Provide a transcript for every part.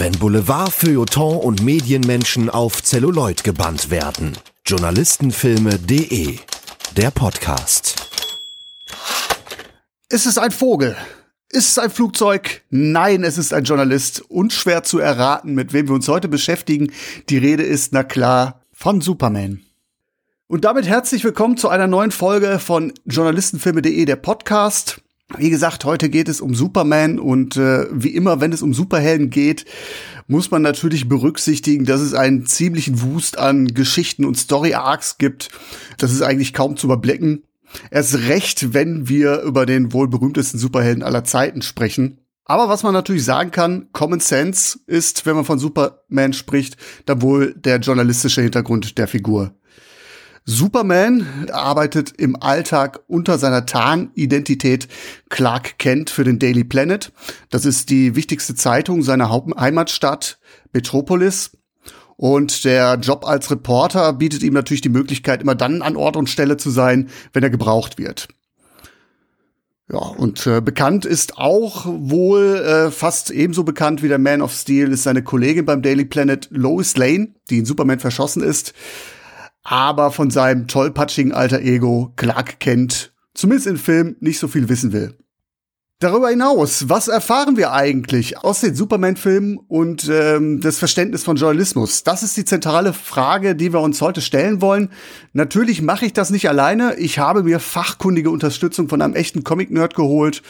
Wenn Boulevard, Feuilleton und Medienmenschen auf Zelluloid gebannt werden. Journalistenfilme.de Der Podcast. Ist es ein Vogel? Ist es ein Flugzeug? Nein, es ist ein Journalist. Unschwer zu erraten, mit wem wir uns heute beschäftigen. Die Rede ist, na klar, von Superman. Und damit herzlich willkommen zu einer neuen Folge von Journalistenfilme.de, der Podcast. Wie gesagt, heute geht es um Superman und äh, wie immer, wenn es um Superhelden geht, muss man natürlich berücksichtigen, dass es einen ziemlichen Wust an Geschichten und Story-Arcs gibt. Das ist eigentlich kaum zu überblicken. Erst recht, wenn wir über den wohl berühmtesten Superhelden aller Zeiten sprechen. Aber was man natürlich sagen kann, Common Sense ist, wenn man von Superman spricht, dann wohl der journalistische Hintergrund der Figur. Superman arbeitet im Alltag unter seiner Tarnidentität Clark Kent für den Daily Planet. Das ist die wichtigste Zeitung seiner Heimatstadt Metropolis. Und der Job als Reporter bietet ihm natürlich die Möglichkeit, immer dann an Ort und Stelle zu sein, wenn er gebraucht wird. Ja, und äh, bekannt ist auch wohl äh, fast ebenso bekannt wie der Man of Steel ist seine Kollegin beim Daily Planet Lois Lane, die in Superman verschossen ist aber von seinem tollpatschigen alter Ego Clark Kent, zumindest im Film, nicht so viel wissen will. Darüber hinaus, was erfahren wir eigentlich aus den Superman-Filmen und ähm, das Verständnis von Journalismus? Das ist die zentrale Frage, die wir uns heute stellen wollen. Natürlich mache ich das nicht alleine. Ich habe mir fachkundige Unterstützung von einem echten Comic-Nerd geholt.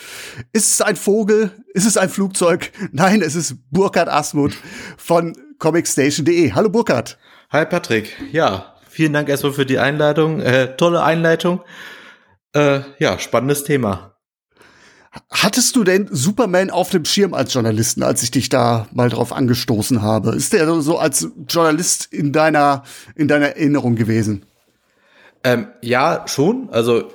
Ist es ein Vogel? Ist es ein Flugzeug? Nein, es ist Burkhard Asmuth von comicstation.de. Hallo Burkhard. Hi Patrick. Ja, Vielen Dank erstmal für die Einleitung. Äh, tolle Einleitung. Äh, ja, spannendes Thema. Hattest du denn Superman auf dem Schirm als Journalisten, als ich dich da mal drauf angestoßen habe? Ist der so als Journalist in deiner, in deiner Erinnerung gewesen? Ähm, ja, schon. Also,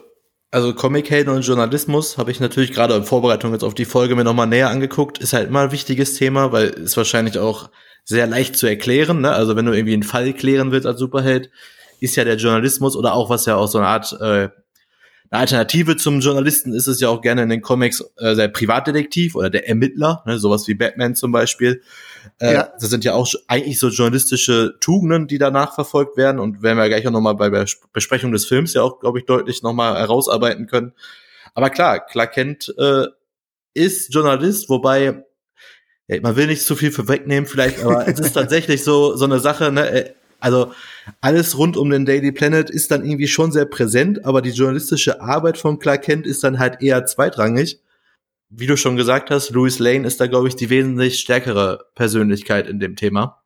also Comic-Helden und Journalismus habe ich natürlich gerade in Vorbereitung jetzt auf die Folge mir nochmal näher angeguckt. Ist halt immer ein wichtiges Thema, weil es wahrscheinlich auch sehr leicht zu erklären. Ne? Also wenn du irgendwie einen Fall klären willst als Superheld, ist ja der Journalismus oder auch was ja auch so eine Art äh, eine Alternative zum Journalisten ist es ja auch gerne in den Comics äh, der Privatdetektiv oder der Ermittler, ne? sowas wie Batman zum Beispiel. Äh, ja. Das sind ja auch eigentlich so journalistische Tugenden, die danach verfolgt werden und werden wir gleich auch nochmal bei der Besprechung des Films ja auch, glaube ich, deutlich nochmal herausarbeiten können. Aber klar, Clark Kent äh, ist Journalist, wobei ja, man will nicht zu viel vorwegnehmen vielleicht, aber es ist tatsächlich so, so eine Sache, ne, äh, also alles rund um den Daily Planet ist dann irgendwie schon sehr präsent, aber die journalistische Arbeit von Clark Kent ist dann halt eher zweitrangig. Wie du schon gesagt hast, Louis Lane ist da, glaube ich, die wesentlich stärkere Persönlichkeit in dem Thema.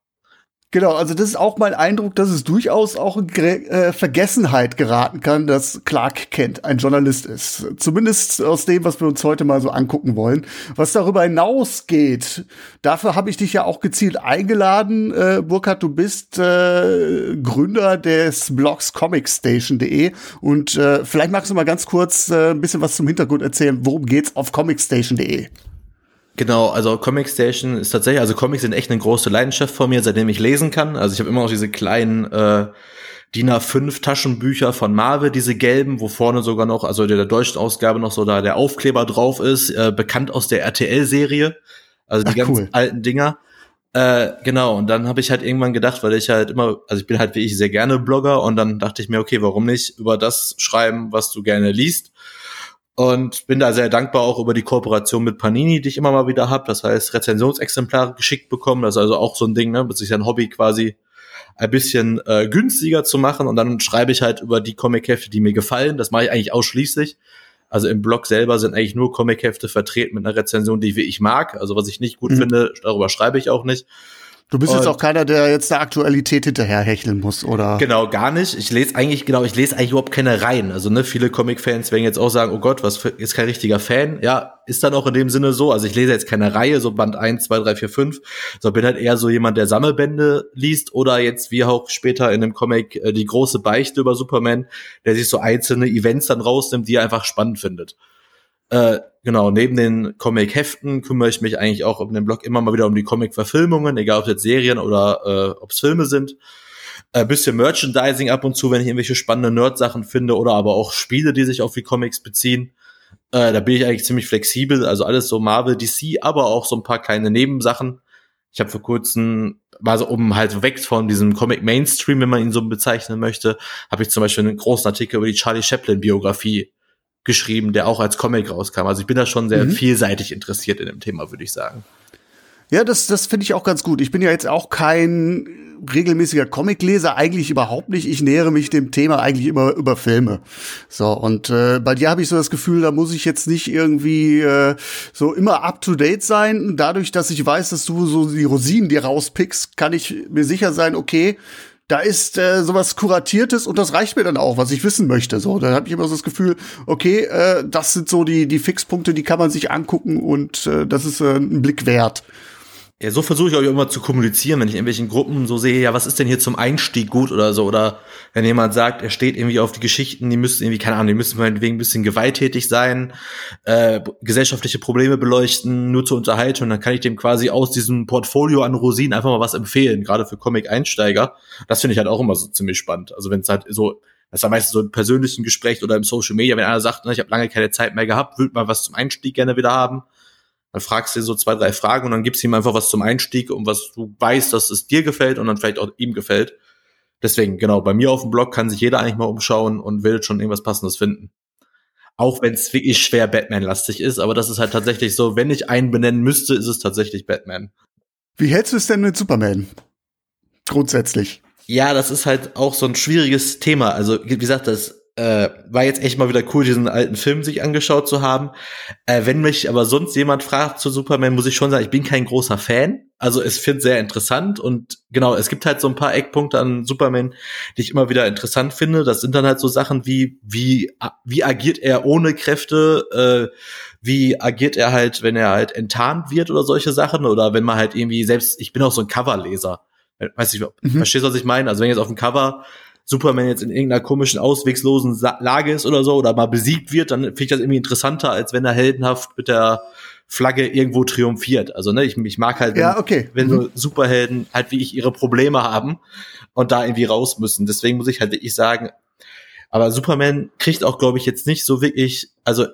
Genau, also das ist auch mein Eindruck, dass es durchaus auch in äh, Vergessenheit geraten kann, dass Clark Kent ein Journalist ist. Zumindest aus dem, was wir uns heute mal so angucken wollen. Was darüber hinausgeht, dafür habe ich dich ja auch gezielt eingeladen. Äh, Burkhard, du bist äh, Gründer des Blogs comicstation.de und äh, vielleicht magst du mal ganz kurz äh, ein bisschen was zum Hintergrund erzählen. Worum geht's auf comicstation.de? Genau, also Comic Station ist tatsächlich, also Comics sind echt eine große Leidenschaft von mir, seitdem ich lesen kann. Also ich habe immer noch diese kleinen äh, DIN A5 Taschenbücher von Marvel, diese gelben, wo vorne sogar noch, also der, der deutschen Ausgabe noch so da der Aufkleber drauf ist, äh, bekannt aus der RTL-Serie. Also die Ach, ganz cool. alten Dinger. Äh, genau, und dann habe ich halt irgendwann gedacht, weil ich halt immer, also ich bin halt wie ich sehr gerne Blogger und dann dachte ich mir, okay, warum nicht über das schreiben, was du gerne liest? Und bin da sehr dankbar auch über die Kooperation mit Panini, die ich immer mal wieder habe. Das heißt, Rezensionsexemplare geschickt bekommen. Das ist also auch so ein Ding, ne, mit sich ein Hobby quasi ein bisschen äh, günstiger zu machen. Und dann schreibe ich halt über die Comic-Hefte, die mir gefallen. Das mache ich eigentlich ausschließlich. Also im Blog selber sind eigentlich nur Comic-Hefte vertreten mit einer Rezension, die ich mag. Also was ich nicht gut mhm. finde, darüber schreibe ich auch nicht. Du bist und jetzt auch keiner, der jetzt der Aktualität hinterherhecheln muss, oder? Genau, gar nicht. Ich lese eigentlich, genau, ich lese eigentlich überhaupt keine Reihen. Also, ne, viele Comic-Fans werden jetzt auch sagen, oh Gott, was für, ist kein richtiger Fan. Ja, ist dann auch in dem Sinne so. Also, ich lese jetzt keine Reihe, so Band 1, 2, 3, 4, 5, sondern bin halt eher so jemand, der Sammelbände liest oder jetzt, wie auch später in dem Comic, äh, die große Beichte über Superman, der sich so einzelne Events dann rausnimmt, die er einfach spannend findet. Äh, genau, neben den Comic-Heften kümmere ich mich eigentlich auch um den Blog immer mal wieder um die Comic-Verfilmungen, egal ob es jetzt Serien oder äh, ob es Filme sind. Ein bisschen Merchandising ab und zu, wenn ich irgendwelche spannende Nerd-Sachen finde oder aber auch Spiele, die sich auf die Comics beziehen. Äh, da bin ich eigentlich ziemlich flexibel, also alles so Marvel, DC, aber auch so ein paar kleine Nebensachen. Ich habe vor kurzem, war so um halt weg von diesem Comic Mainstream, wenn man ihn so bezeichnen möchte, habe ich zum Beispiel einen großen Artikel über die Charlie Chaplin Biografie geschrieben, der auch als Comic rauskam. Also ich bin da schon sehr mhm. vielseitig interessiert in dem Thema, würde ich sagen. Ja, das, das finde ich auch ganz gut. Ich bin ja jetzt auch kein regelmäßiger Comicleser, eigentlich überhaupt nicht. Ich nähere mich dem Thema eigentlich immer über Filme. So, und äh, bei dir habe ich so das Gefühl, da muss ich jetzt nicht irgendwie äh, so immer up-to-date sein. Dadurch, dass ich weiß, dass du so die Rosinen dir rauspickst, kann ich mir sicher sein, okay, da ist äh, sowas kuratiertes und das reicht mir dann auch, was ich wissen möchte. So, da habe ich immer so das Gefühl, okay, äh, das sind so die die Fixpunkte, die kann man sich angucken und äh, das ist äh, ein Blick wert. Ja, so versuche ich auch immer zu kommunizieren, wenn ich in irgendwelchen Gruppen so sehe, ja, was ist denn hier zum Einstieg gut oder so, oder wenn jemand sagt, er steht irgendwie auf die Geschichten, die müssen irgendwie, keine Ahnung, die müssen meinetwegen ein bisschen gewalttätig sein, äh, gesellschaftliche Probleme beleuchten, nur zur Unterhaltung, dann kann ich dem quasi aus diesem Portfolio an Rosinen einfach mal was empfehlen, gerade für Comic-Einsteiger. Das finde ich halt auch immer so ziemlich spannend. Also wenn es halt so, das ist ja meistens so im persönlichen Gespräch oder im Social Media, wenn einer sagt, ne, ich habe lange keine Zeit mehr gehabt, würde mal was zum Einstieg gerne wieder haben dann fragst du dir so zwei, drei Fragen und dann gibst du ihm einfach was zum Einstieg und was du weißt, dass es dir gefällt und dann vielleicht auch ihm gefällt. Deswegen, genau, bei mir auf dem Blog kann sich jeder eigentlich mal umschauen und will schon irgendwas Passendes finden. Auch wenn es wirklich schwer Batman-lastig ist, aber das ist halt tatsächlich so, wenn ich einen benennen müsste, ist es tatsächlich Batman. Wie hältst du es denn mit Superman? Grundsätzlich. Ja, das ist halt auch so ein schwieriges Thema. Also, wie gesagt, das äh, war jetzt echt mal wieder cool, diesen alten Film sich angeschaut zu haben. Äh, wenn mich aber sonst jemand fragt zu Superman, muss ich schon sagen, ich bin kein großer Fan. Also es finde sehr interessant und genau, es gibt halt so ein paar Eckpunkte an Superman, die ich immer wieder interessant finde. Das sind dann halt so Sachen wie, wie, wie agiert er ohne Kräfte, äh, wie agiert er halt, wenn er halt enttarnt wird oder solche Sachen oder wenn man halt irgendwie selbst, ich bin auch so ein Coverleser. Weiß ich, mhm. verstehst du, was ich meine? Also wenn jetzt auf dem Cover Superman jetzt in irgendeiner komischen, auswegslosen Lage ist oder so oder mal besiegt wird, dann finde ich das irgendwie interessanter, als wenn er heldenhaft mit der Flagge irgendwo triumphiert. Also ne, ich, ich mag halt, wenn, ja, okay. wenn mhm. so Superhelden halt wie ich ihre Probleme haben und da irgendwie raus müssen. Deswegen muss ich halt wirklich sagen, aber Superman kriegt auch, glaube ich, jetzt nicht so wirklich, also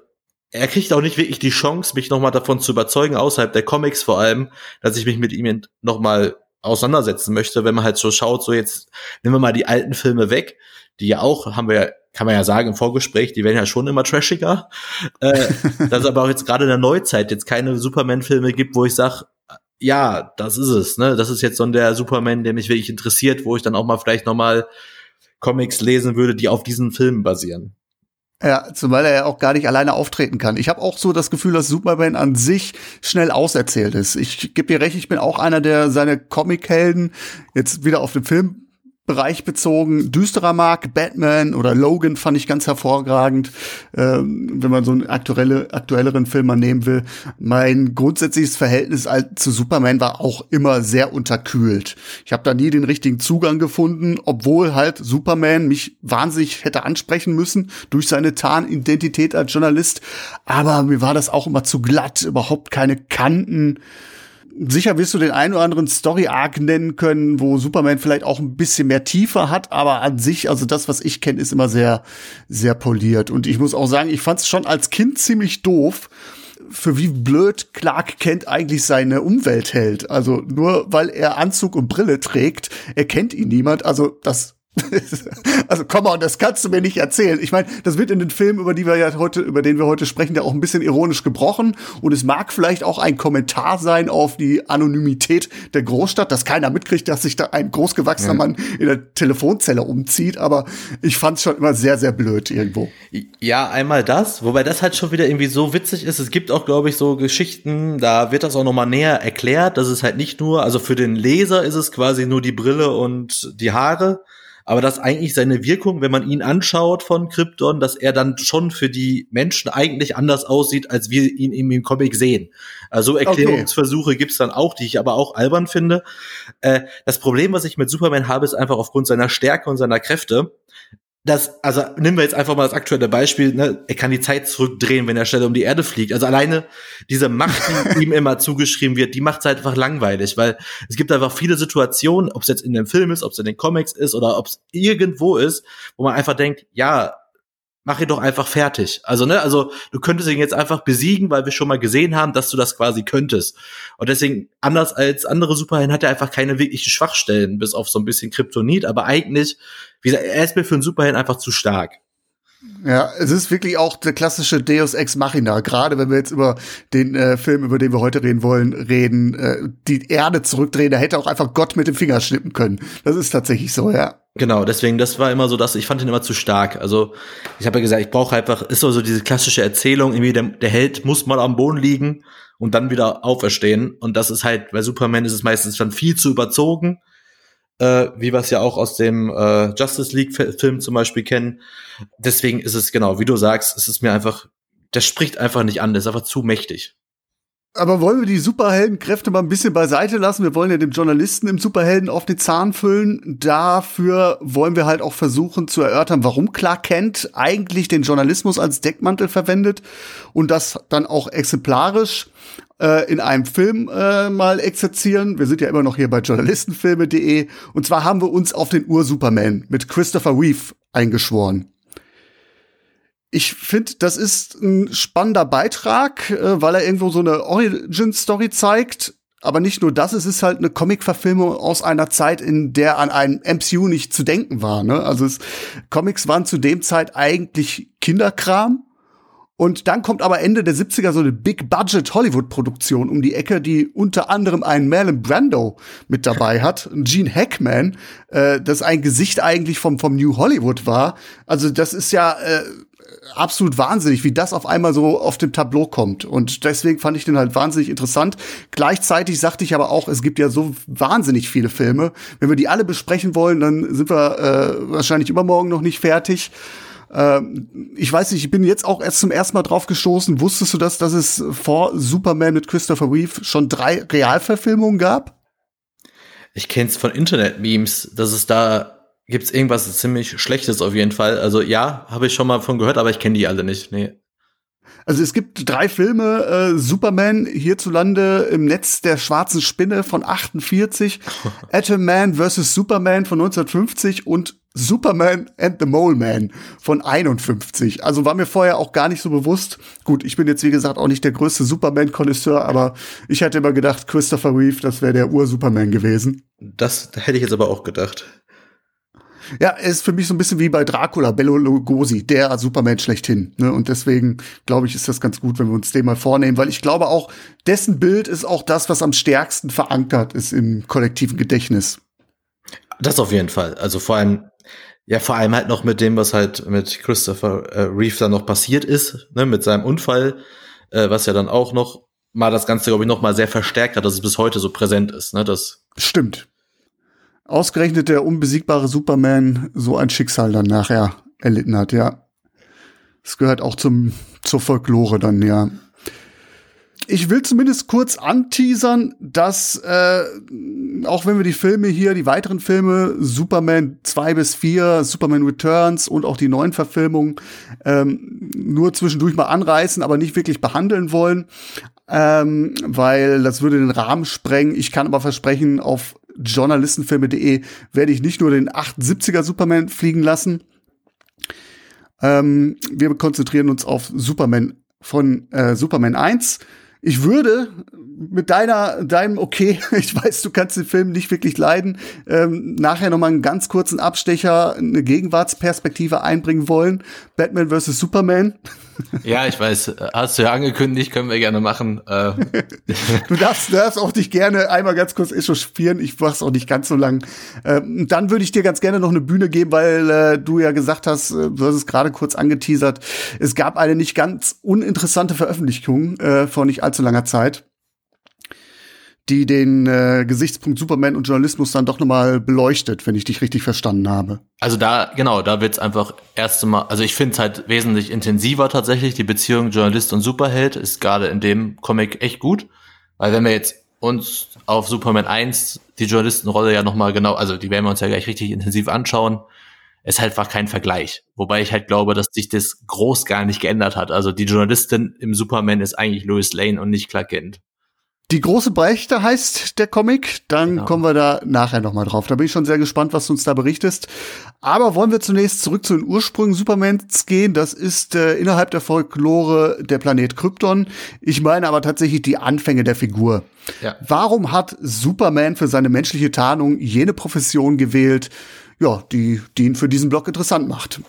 er kriegt auch nicht wirklich die Chance, mich nochmal davon zu überzeugen, außerhalb der Comics vor allem, dass ich mich mit ihm nochmal auseinandersetzen möchte, wenn man halt so schaut, so jetzt nehmen wir mal die alten Filme weg, die ja auch, haben wir ja, kann man ja sagen im Vorgespräch, die werden ja schon immer trashiger. Äh, dass es aber auch jetzt gerade in der Neuzeit jetzt keine Superman-Filme gibt, wo ich sage, ja, das ist es, ne? Das ist jetzt so der Superman, der mich wirklich interessiert, wo ich dann auch mal vielleicht noch mal Comics lesen würde, die auf diesen Filmen basieren. Ja, zumal er ja auch gar nicht alleine auftreten kann. Ich habe auch so das Gefühl, dass Superman an sich schnell auserzählt ist. Ich gebe dir recht, ich bin auch einer, der seine Comichelden jetzt wieder auf den Film Bereich bezogen düsterer mag. Batman oder Logan fand ich ganz hervorragend, ähm, wenn man so einen aktuelle, aktuelleren Film mal nehmen will. Mein grundsätzliches Verhältnis zu Superman war auch immer sehr unterkühlt. Ich habe da nie den richtigen Zugang gefunden, obwohl halt Superman mich wahnsinnig hätte ansprechen müssen durch seine Tarnidentität als Journalist. Aber mir war das auch immer zu glatt, überhaupt keine Kanten sicher wirst du den einen oder anderen Story-Arc nennen können, wo Superman vielleicht auch ein bisschen mehr Tiefe hat, aber an sich, also das, was ich kenne, ist immer sehr, sehr poliert. Und ich muss auch sagen, ich fand es schon als Kind ziemlich doof, für wie blöd Clark Kent eigentlich seine Umwelt hält. Also nur weil er Anzug und Brille trägt, erkennt ihn niemand. Also das also komm mal, das kannst du mir nicht erzählen. Ich meine, das wird in den Filmen, über die wir ja heute, über den wir heute sprechen, ja auch ein bisschen ironisch gebrochen. Und es mag vielleicht auch ein Kommentar sein auf die Anonymität der Großstadt, dass keiner mitkriegt, dass sich da ein großgewachsener ja. Mann in der Telefonzelle umzieht. Aber ich fand es schon immer sehr, sehr blöd irgendwo. Ja, einmal das, wobei das halt schon wieder irgendwie so witzig ist. Es gibt auch, glaube ich, so Geschichten, da wird das auch noch mal näher erklärt. Das ist halt nicht nur, also für den Leser ist es quasi nur die Brille und die Haare aber dass eigentlich seine Wirkung, wenn man ihn anschaut von Krypton, dass er dann schon für die Menschen eigentlich anders aussieht, als wir ihn im Comic sehen. Also Erklärungsversuche okay. gibt's dann auch, die ich aber auch albern finde. Äh, das Problem, was ich mit Superman habe, ist einfach aufgrund seiner Stärke und seiner Kräfte, das, also nehmen wir jetzt einfach mal das aktuelle Beispiel, ne? er kann die Zeit zurückdrehen, wenn er schnell um die Erde fliegt. Also alleine diese Macht, die ihm immer zugeschrieben wird, die macht es halt einfach langweilig, weil es gibt einfach viele Situationen, ob es jetzt in dem Film ist, ob es in den Comics ist oder ob es irgendwo ist, wo man einfach denkt, ja, mach ihn doch einfach fertig. Also, ne, also du könntest ihn jetzt einfach besiegen, weil wir schon mal gesehen haben, dass du das quasi könntest. Und deswegen, anders als andere Superhelden, hat er einfach keine wirklichen Schwachstellen, bis auf so ein bisschen Kryptonit, aber eigentlich, wie gesagt, er ist mir für einen Superhelden einfach zu stark. Ja, es ist wirklich auch der klassische Deus Ex Machina. Gerade wenn wir jetzt über den äh, Film, über den wir heute reden wollen, reden, äh, die Erde zurückdrehen, da hätte auch einfach Gott mit dem Finger schnippen können. Das ist tatsächlich so, ja. Genau, deswegen, das war immer so, dass ich fand ihn immer zu stark. Also ich habe ja gesagt, ich brauche einfach, ist so diese klassische Erzählung, irgendwie der, der Held muss mal am Boden liegen und dann wieder auferstehen. Und das ist halt, bei Superman ist es meistens dann viel zu überzogen äh, wie wir es ja auch aus dem äh, Justice League-Film zum Beispiel kennen. Deswegen ist es genau, wie du sagst, es ist mir einfach, das spricht einfach nicht an, das ist einfach zu mächtig. Aber wollen wir die Superheldenkräfte mal ein bisschen beiseite lassen? Wir wollen ja dem Journalisten im Superhelden auf den Zahn füllen. Dafür wollen wir halt auch versuchen zu erörtern, warum Clark Kent eigentlich den Journalismus als Deckmantel verwendet und das dann auch exemplarisch äh, in einem Film äh, mal exerzieren. Wir sind ja immer noch hier bei journalistenfilme.de. Und zwar haben wir uns auf den Ur-Superman mit Christopher Reeve eingeschworen. Ich finde, das ist ein spannender Beitrag, äh, weil er irgendwo so eine Origin-Story zeigt. Aber nicht nur das, es ist halt eine Comic-Verfilmung aus einer Zeit, in der an ein MCU nicht zu denken war. Ne? Also es, Comics waren zu dem Zeit eigentlich Kinderkram. Und dann kommt aber Ende der 70er so eine Big-Budget Hollywood-Produktion um die Ecke, die unter anderem einen Marlon Brando mit dabei hat, Gene Hackman, äh, das ein Gesicht eigentlich vom, vom New Hollywood war. Also das ist ja äh, absolut wahnsinnig, wie das auf einmal so auf dem Tableau kommt. Und deswegen fand ich den halt wahnsinnig interessant. Gleichzeitig sagte ich aber auch, es gibt ja so wahnsinnig viele Filme. Wenn wir die alle besprechen wollen, dann sind wir äh, wahrscheinlich übermorgen noch nicht fertig. Ähm, ich weiß nicht, ich bin jetzt auch erst zum ersten Mal drauf gestoßen. Wusstest du das, dass es vor Superman mit Christopher Reeve schon drei Realverfilmungen gab? Ich kenn's von Internet-Memes, dass es da gibt's irgendwas ziemlich Schlechtes auf jeden Fall. Also ja, habe ich schon mal von gehört, aber ich kenne die alle nicht. Nee. Also es gibt drei Filme, äh, Superman hierzulande im Netz der schwarzen Spinne von 48, Atom Man vs. Superman von 1950 und Superman and the Mole Man von 51. Also war mir vorher auch gar nicht so bewusst. Gut, ich bin jetzt wie gesagt auch nicht der größte Superman-Konnoisseur, aber ich hätte immer gedacht, Christopher Reeve, das wäre der Ur-Superman gewesen. Das hätte ich jetzt aber auch gedacht. Ja, ist für mich so ein bisschen wie bei Dracula, Bello Lugosi, der Superman schlechthin. Ne? Und deswegen glaube ich, ist das ganz gut, wenn wir uns den mal vornehmen, weil ich glaube auch, dessen Bild ist auch das, was am stärksten verankert ist im kollektiven Gedächtnis. Das auf jeden Fall. Also vor allem, ja, vor allem halt noch mit dem, was halt mit Christopher äh, Reeve dann noch passiert ist, ne, mit seinem Unfall, äh, was ja dann auch noch mal das Ganze, glaube ich, noch mal sehr verstärkt hat, dass es bis heute so präsent ist. Ne, das Stimmt. Ausgerechnet der unbesiegbare Superman so ein Schicksal dann nachher erlitten hat, ja. Es gehört auch zum, zur Folklore dann, ja ich will zumindest kurz anteasern, dass äh, auch wenn wir die Filme hier, die weiteren Filme, Superman 2 bis 4, Superman Returns und auch die neuen Verfilmungen ähm, nur zwischendurch mal anreißen, aber nicht wirklich behandeln wollen, ähm, weil das würde den Rahmen sprengen. Ich kann aber versprechen, auf journalistenfilme.de werde ich nicht nur den 78er Superman fliegen lassen. Ähm, wir konzentrieren uns auf Superman von äh, Superman 1 ich würde mit deiner, deinem Okay, ich weiß, du kannst den Film nicht wirklich leiden, ähm, nachher noch mal einen ganz kurzen Abstecher, eine Gegenwartsperspektive einbringen wollen. Batman vs. Superman. Ja, ich weiß, hast du ja angekündigt, können wir gerne machen. Äh. du darfst, darfst auch dich gerne einmal ganz kurz echauffieren, ich mach's auch nicht ganz so lang. Ähm, dann würde ich dir ganz gerne noch eine Bühne geben, weil äh, du ja gesagt hast, äh, du hast es gerade kurz angeteasert, es gab eine nicht ganz uninteressante Veröffentlichung äh, vor nicht allzu langer Zeit die den äh, Gesichtspunkt Superman und Journalismus dann doch nochmal beleuchtet, wenn ich dich richtig verstanden habe. Also da, genau, da wird's einfach erste Mal, also ich finde es halt wesentlich intensiver tatsächlich, die Beziehung Journalist und Superheld ist gerade in dem Comic echt gut, weil wenn wir jetzt uns auf Superman 1 die Journalistenrolle ja nochmal genau, also die werden wir uns ja gleich richtig intensiv anschauen, ist halt einfach kein Vergleich. Wobei ich halt glaube, dass sich das groß gar nicht geändert hat. Also die Journalistin im Superman ist eigentlich Lois Lane und nicht Clark Kent. Die große Beichte heißt der Comic. Dann genau. kommen wir da nachher noch mal drauf. Da bin ich schon sehr gespannt, was du uns da berichtest. Aber wollen wir zunächst zurück zu den Ursprüngen Supermans gehen. Das ist äh, innerhalb der Folklore der Planet Krypton. Ich meine aber tatsächlich die Anfänge der Figur. Ja. Warum hat Superman für seine menschliche Tarnung jene Profession gewählt, ja, die, die ihn für diesen Blog interessant macht?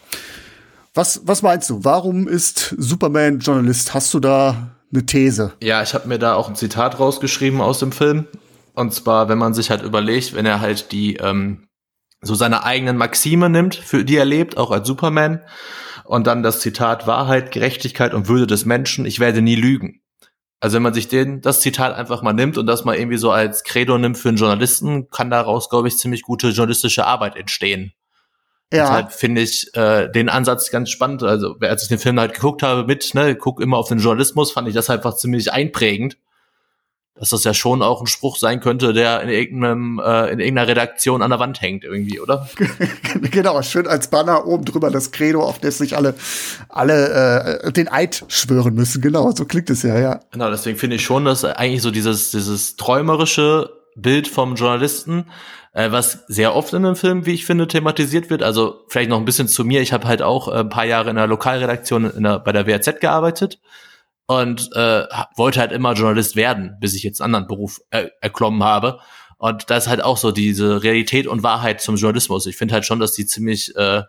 Was, was meinst du? Warum ist Superman Journalist? Hast du da eine These. Ja, ich habe mir da auch ein Zitat rausgeschrieben aus dem Film. Und zwar, wenn man sich halt überlegt, wenn er halt die ähm, so seine eigenen Maxime nimmt, für die er lebt, auch als Superman, und dann das Zitat Wahrheit, Gerechtigkeit und Würde des Menschen, ich werde nie lügen. Also wenn man sich den, das Zitat einfach mal nimmt und das mal irgendwie so als Credo nimmt für einen Journalisten, kann daraus, glaube ich, ziemlich gute journalistische Arbeit entstehen. Ja. Deshalb finde ich äh, den Ansatz ganz spannend. Also, als ich den Film halt geguckt habe mit, ne, guck immer auf den Journalismus, fand ich das einfach ziemlich einprägend. Dass das ja schon auch ein Spruch sein könnte, der in irgendeinem, äh, in irgendeiner Redaktion an der Wand hängt, irgendwie, oder? genau, schön als Banner oben drüber das Credo, auf das sich alle, alle äh, den Eid schwören müssen. Genau, so klingt es ja, ja. Genau, deswegen finde ich schon, dass eigentlich so dieses, dieses träumerische Bild vom Journalisten äh, was sehr oft in einem Film, wie ich finde, thematisiert wird. Also vielleicht noch ein bisschen zu mir. Ich habe halt auch äh, ein paar Jahre in der Lokalredaktion in der, bei der WRZ gearbeitet und äh, wollte halt immer Journalist werden, bis ich jetzt einen anderen Beruf äh, erklommen habe. Und da ist halt auch so diese Realität und Wahrheit zum Journalismus. Ich finde halt schon, dass die ziemlich äh,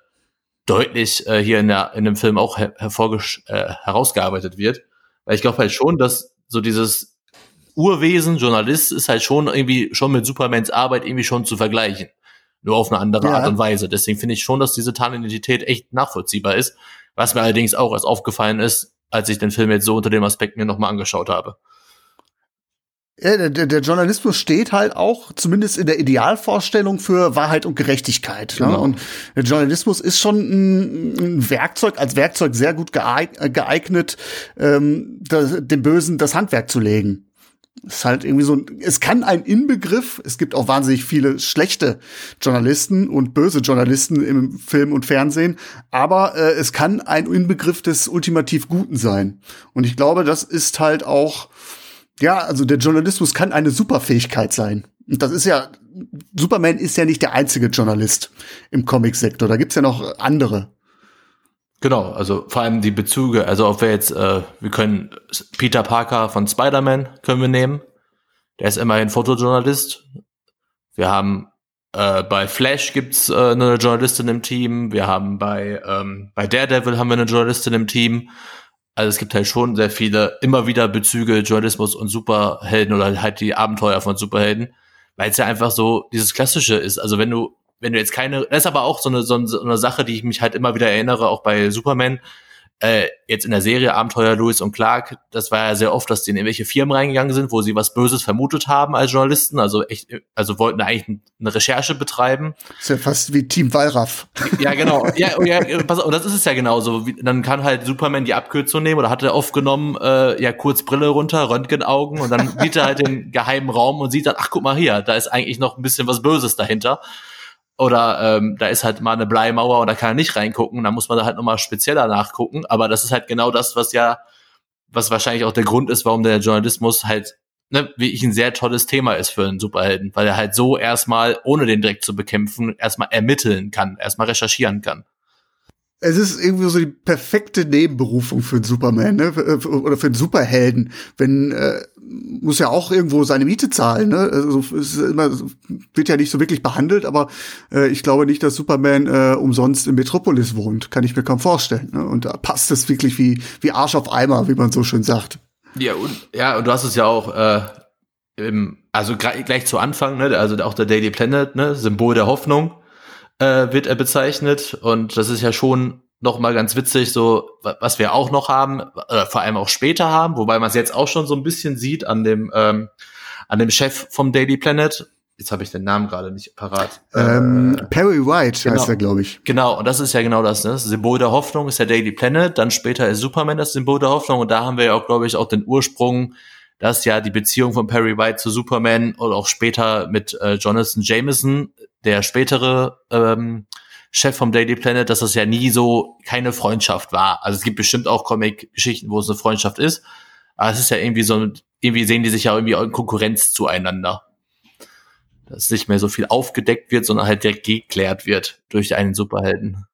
deutlich äh, hier in, der, in dem Film auch her äh, herausgearbeitet wird. Weil ich glaube halt schon, dass so dieses Urwesen, Journalist, ist halt schon irgendwie schon mit Supermans Arbeit irgendwie schon zu vergleichen. Nur auf eine andere ja. Art und Weise. Deswegen finde ich schon, dass diese Tarnidentität echt nachvollziehbar ist. Was mir allerdings auch erst aufgefallen ist, als ich den Film jetzt so unter dem Aspekt mir nochmal angeschaut habe. Ja, der, der, Journalismus steht halt auch, zumindest in der Idealvorstellung, für Wahrheit und Gerechtigkeit. Ne? Genau. Ne? Und der Journalismus ist schon ein, ein, Werkzeug, als Werkzeug sehr gut geeignet, ähm, das, dem Bösen das Handwerk zu legen ist halt irgendwie so, es kann ein Inbegriff, es gibt auch wahnsinnig viele schlechte Journalisten und böse Journalisten im Film und Fernsehen, aber äh, es kann ein Inbegriff des ultimativ Guten sein. Und ich glaube, das ist halt auch, ja, also der Journalismus kann eine Superfähigkeit sein. Und das ist ja, Superman ist ja nicht der einzige Journalist im Comicsektor, da gibt's ja noch andere. Genau, also vor allem die Bezüge, also ob wir jetzt, äh, wir können Peter Parker von Spider-Man können wir nehmen. Der ist immerhin Fotojournalist. Wir haben äh, bei Flash gibt's äh, eine Journalistin im Team. Wir haben bei ähm, bei Daredevil haben wir eine Journalistin im Team. Also es gibt halt schon sehr viele immer wieder Bezüge Journalismus und Superhelden oder halt die Abenteuer von Superhelden, weil es ja einfach so dieses klassische ist. Also wenn du wenn du jetzt keine, das ist aber auch so eine, so eine Sache, die ich mich halt immer wieder erinnere, auch bei Superman, äh, jetzt in der Serie Abenteuer Louis und Clark, das war ja sehr oft, dass die in irgendwelche Firmen reingegangen sind, wo sie was Böses vermutet haben als Journalisten, also echt, also wollten eigentlich eine Recherche betreiben. Das ist ja fast wie Team Wallraff. Ja, genau. Ja, ja pass auf, und das ist es ja genauso. Dann kann halt Superman die Abkürzung nehmen oder hat er oft genommen, äh, ja, kurz Brille runter, Röntgenaugen und dann sieht er halt den geheimen Raum und sieht dann, ach guck mal hier, da ist eigentlich noch ein bisschen was Böses dahinter. Oder ähm, da ist halt mal eine Bleimauer und da kann er nicht reingucken. Da muss man da halt nochmal spezieller nachgucken. Aber das ist halt genau das, was ja, was wahrscheinlich auch der Grund ist, warum der Journalismus halt, ne, wie ich ein sehr tolles Thema ist für einen Superhelden, weil er halt so erstmal, ohne den direkt zu bekämpfen, erstmal ermitteln kann, erstmal recherchieren kann es ist irgendwie so die perfekte Nebenberufung für einen Superman, ne? Oder für einen Superhelden. Wenn äh, muss ja auch irgendwo seine Miete zahlen, ne? Also es ist immer, wird ja nicht so wirklich behandelt, aber äh, ich glaube nicht, dass Superman äh, umsonst in Metropolis wohnt. Kann ich mir kaum vorstellen. Ne? Und da passt es wirklich wie, wie Arsch auf Eimer, wie man so schön sagt. Ja, und ja, und du hast es ja auch, äh, im, also gleich zu Anfang, ne? Also auch der Daily Planet, ne? Symbol der Hoffnung äh, wird er bezeichnet. Und das ist ja schon noch mal ganz witzig, so was wir auch noch haben, äh, vor allem auch später haben, wobei man es jetzt auch schon so ein bisschen sieht an dem ähm, an dem Chef vom Daily Planet. Jetzt habe ich den Namen gerade nicht parat. Ähm, äh, Perry White genau, heißt er, glaube ich. Genau, und das ist ja genau das, ne? Das Symbol der Hoffnung ist der Daily Planet, dann später ist Superman das Symbol der Hoffnung und da haben wir ja auch, glaube ich, auch den Ursprung, dass ja die Beziehung von Perry White zu Superman und auch später mit äh, Jonathan Jameson der spätere ähm, Chef vom Daily Planet, dass das ja nie so keine Freundschaft war. Also es gibt bestimmt auch Comic-Geschichten, wo es eine Freundschaft ist. Aber es ist ja irgendwie so, irgendwie sehen die sich ja irgendwie in Konkurrenz zueinander. Dass nicht mehr so viel aufgedeckt wird, sondern halt direkt geklärt wird durch einen Superhelden.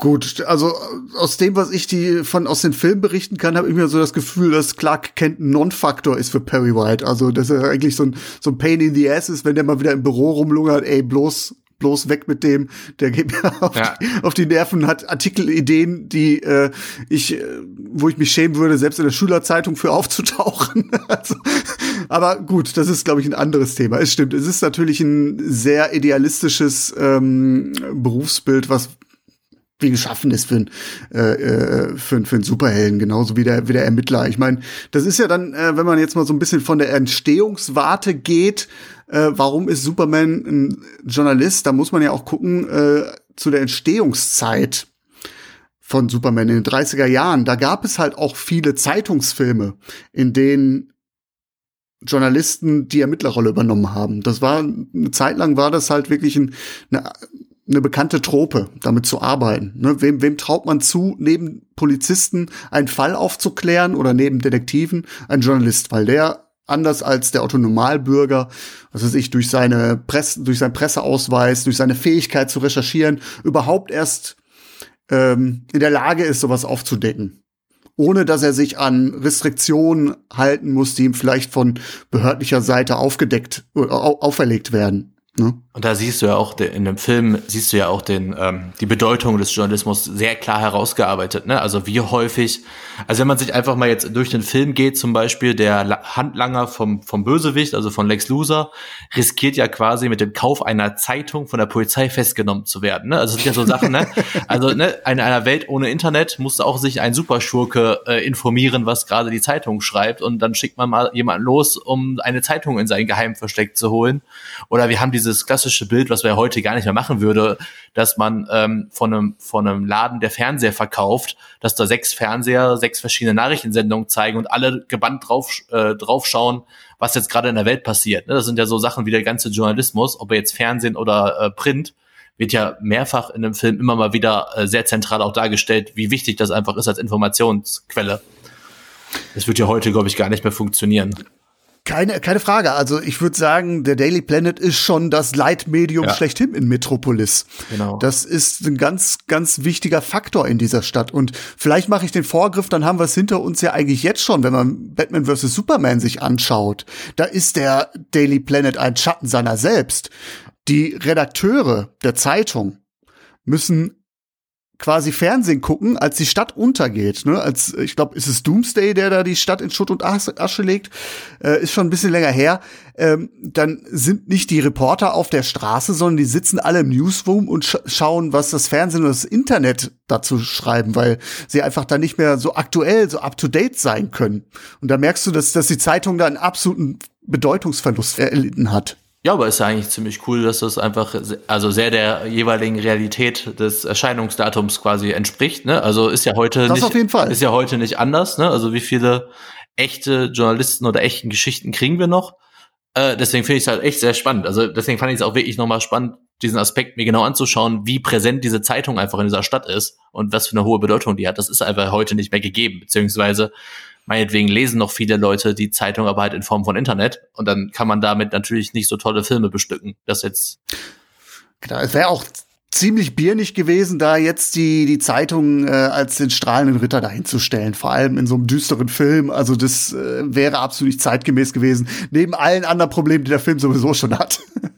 Gut, also aus dem, was ich die von aus den Filmen berichten kann, habe ich mir so das Gefühl, dass Clark Kent ein Non-Faktor ist für Perry White. Also, dass er eigentlich so ein, so ein Pain in the Ass ist, wenn der mal wieder im Büro rumlungert, ey, bloß bloß weg mit dem, der geht mir auf, ja. die, auf die Nerven, hat Artikelideen, die äh, ich, äh, wo ich mich schämen würde, selbst in der Schülerzeitung für aufzutauchen. also, aber gut, das ist, glaube ich, ein anderes Thema. Es stimmt, es ist natürlich ein sehr idealistisches ähm, Berufsbild, was wie geschaffen ist für ein, äh, äh, für, für einen Superhelden, genauso wie der, wie der Ermittler. Ich meine, das ist ja dann, äh, wenn man jetzt mal so ein bisschen von der Entstehungswarte geht, äh, warum ist Superman ein Journalist? Da muss man ja auch gucken äh, zu der Entstehungszeit von Superman in den 30er Jahren. Da gab es halt auch viele Zeitungsfilme, in denen Journalisten die Ermittlerrolle übernommen haben. Das war eine Zeit lang war das halt wirklich ein, eine, eine bekannte Trope, damit zu arbeiten. Ne? Wem, wem traut man zu, neben Polizisten einen Fall aufzuklären oder neben Detektiven ein Journalist, weil der anders als der Autonomalbürger, was weiß ich, durch seine Presse, durch seinen Presseausweis, durch seine Fähigkeit zu recherchieren, überhaupt erst ähm, in der Lage ist, sowas aufzudecken. Ohne dass er sich an Restriktionen halten muss, die ihm vielleicht von behördlicher Seite aufgedeckt, auferlegt werden. Ne? Und da siehst du ja auch in dem Film siehst du ja auch den ähm, die Bedeutung des Journalismus sehr klar herausgearbeitet. Ne? Also wie häufig, also wenn man sich einfach mal jetzt durch den Film geht, zum Beispiel der Handlanger vom vom Bösewicht, also von Lex Luthor, riskiert ja quasi mit dem Kauf einer Zeitung von der Polizei festgenommen zu werden. Ne? Also das sind ja so Sachen. Ne? Also ne, in einer Welt ohne Internet muss auch sich ein Superschurke äh, informieren, was gerade die Zeitung schreibt, und dann schickt man mal jemanden los, um eine Zeitung in sein Geheimversteck zu holen. Oder wir haben dieses klassische Bild was ja heute gar nicht mehr machen würde, dass man ähm, von, einem, von einem Laden, der Fernseher verkauft, dass da sechs Fernseher, sechs verschiedene Nachrichtensendungen zeigen und alle gebannt drauf, äh, draufschauen, was jetzt gerade in der Welt passiert. Ne? Das sind ja so Sachen wie der ganze Journalismus, ob er jetzt Fernsehen oder äh, Print, wird ja mehrfach in dem Film immer mal wieder äh, sehr zentral auch dargestellt, wie wichtig das einfach ist als Informationsquelle. Das wird ja heute, glaube ich, gar nicht mehr funktionieren. Keine, keine Frage. Also ich würde sagen, der Daily Planet ist schon das Leitmedium ja. schlechthin in Metropolis. Genau. Das ist ein ganz, ganz wichtiger Faktor in dieser Stadt. Und vielleicht mache ich den Vorgriff, dann haben wir es hinter uns ja eigentlich jetzt schon, wenn man Batman vs. Superman sich anschaut. Da ist der Daily Planet ein Schatten seiner selbst. Die Redakteure der Zeitung müssen quasi Fernsehen gucken, als die Stadt untergeht. Ne? Als ich glaube, ist es Doomsday, der da die Stadt in Schutt und Asche legt, äh, ist schon ein bisschen länger her. Ähm, dann sind nicht die Reporter auf der Straße, sondern die sitzen alle im Newsroom und sch schauen, was das Fernsehen und das Internet dazu schreiben, weil sie einfach da nicht mehr so aktuell, so up to date sein können. Und da merkst du, dass, dass die Zeitung da einen absoluten Bedeutungsverlust erlitten hat. Ja, aber ist ja eigentlich ziemlich cool, dass das einfach also sehr der jeweiligen Realität des Erscheinungsdatums quasi entspricht. Ne? Also ist ja heute das nicht, auf jeden Fall. ist ja heute nicht anders. Ne? Also wie viele echte Journalisten oder echten Geschichten kriegen wir noch? Äh, deswegen finde ich es halt echt sehr spannend. Also deswegen fand ich es auch wirklich nochmal spannend, diesen Aspekt mir genau anzuschauen, wie präsent diese Zeitung einfach in dieser Stadt ist und was für eine hohe Bedeutung die hat. Das ist einfach heute nicht mehr gegeben, beziehungsweise meinetwegen lesen noch viele Leute die Zeitung aber halt in Form von Internet und dann kann man damit natürlich nicht so tolle Filme bestücken. Das jetzt. Genau, es wäre auch ziemlich biernig gewesen, da jetzt die, die Zeitung äh, als den strahlenden Ritter dahinzustellen, vor allem in so einem düsteren Film. Also das äh, wäre absolut nicht zeitgemäß gewesen, neben allen anderen Problemen, die der Film sowieso schon hat.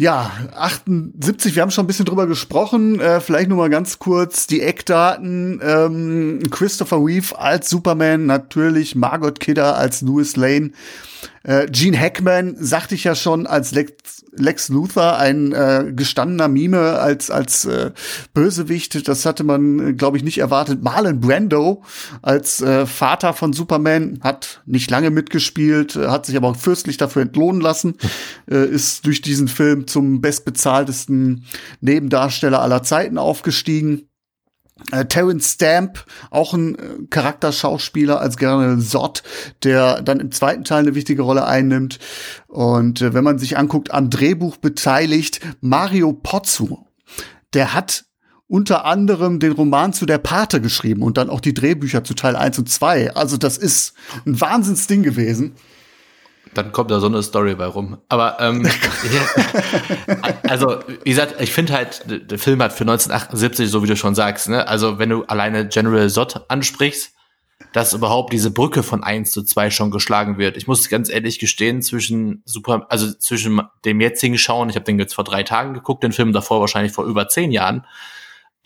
Ja, 78, wir haben schon ein bisschen drüber gesprochen. Äh, vielleicht nur mal ganz kurz die Eckdaten. Ähm, Christopher Reeve als Superman, natürlich Margot Kidder als Louis Lane. Äh, Gene Hackman, sagte ich ja schon, als Lex, Lex Luthor, ein äh, gestandener Mime als, als äh, Bösewicht. Das hatte man, glaube ich, nicht erwartet. Marlon Brando als äh, Vater von Superman hat nicht lange mitgespielt, hat sich aber auch fürstlich dafür entlohnen lassen, äh, ist durch diesen Film zum bestbezahltesten Nebendarsteller aller Zeiten aufgestiegen. Äh, Terence Stamp, auch ein äh, Charakterschauspieler als General Zod, der dann im zweiten Teil eine wichtige Rolle einnimmt. Und äh, wenn man sich anguckt, am Drehbuch beteiligt Mario Pozzo. Der hat unter anderem den Roman zu der Pate geschrieben und dann auch die Drehbücher zu Teil 1 und 2. Also das ist ein Wahnsinnsding gewesen. Dann kommt da so eine Story bei rum. Aber ähm, also wie gesagt, ich finde halt, der Film hat für 1978, so wie du schon sagst, ne, also wenn du alleine General Zod ansprichst, dass überhaupt diese Brücke von eins zu zwei schon geschlagen wird. Ich muss ganz ehrlich gestehen, zwischen Super, also zwischen dem jetzigen Schauen, ich habe den jetzt vor drei Tagen geguckt, den Film davor wahrscheinlich vor über zehn Jahren,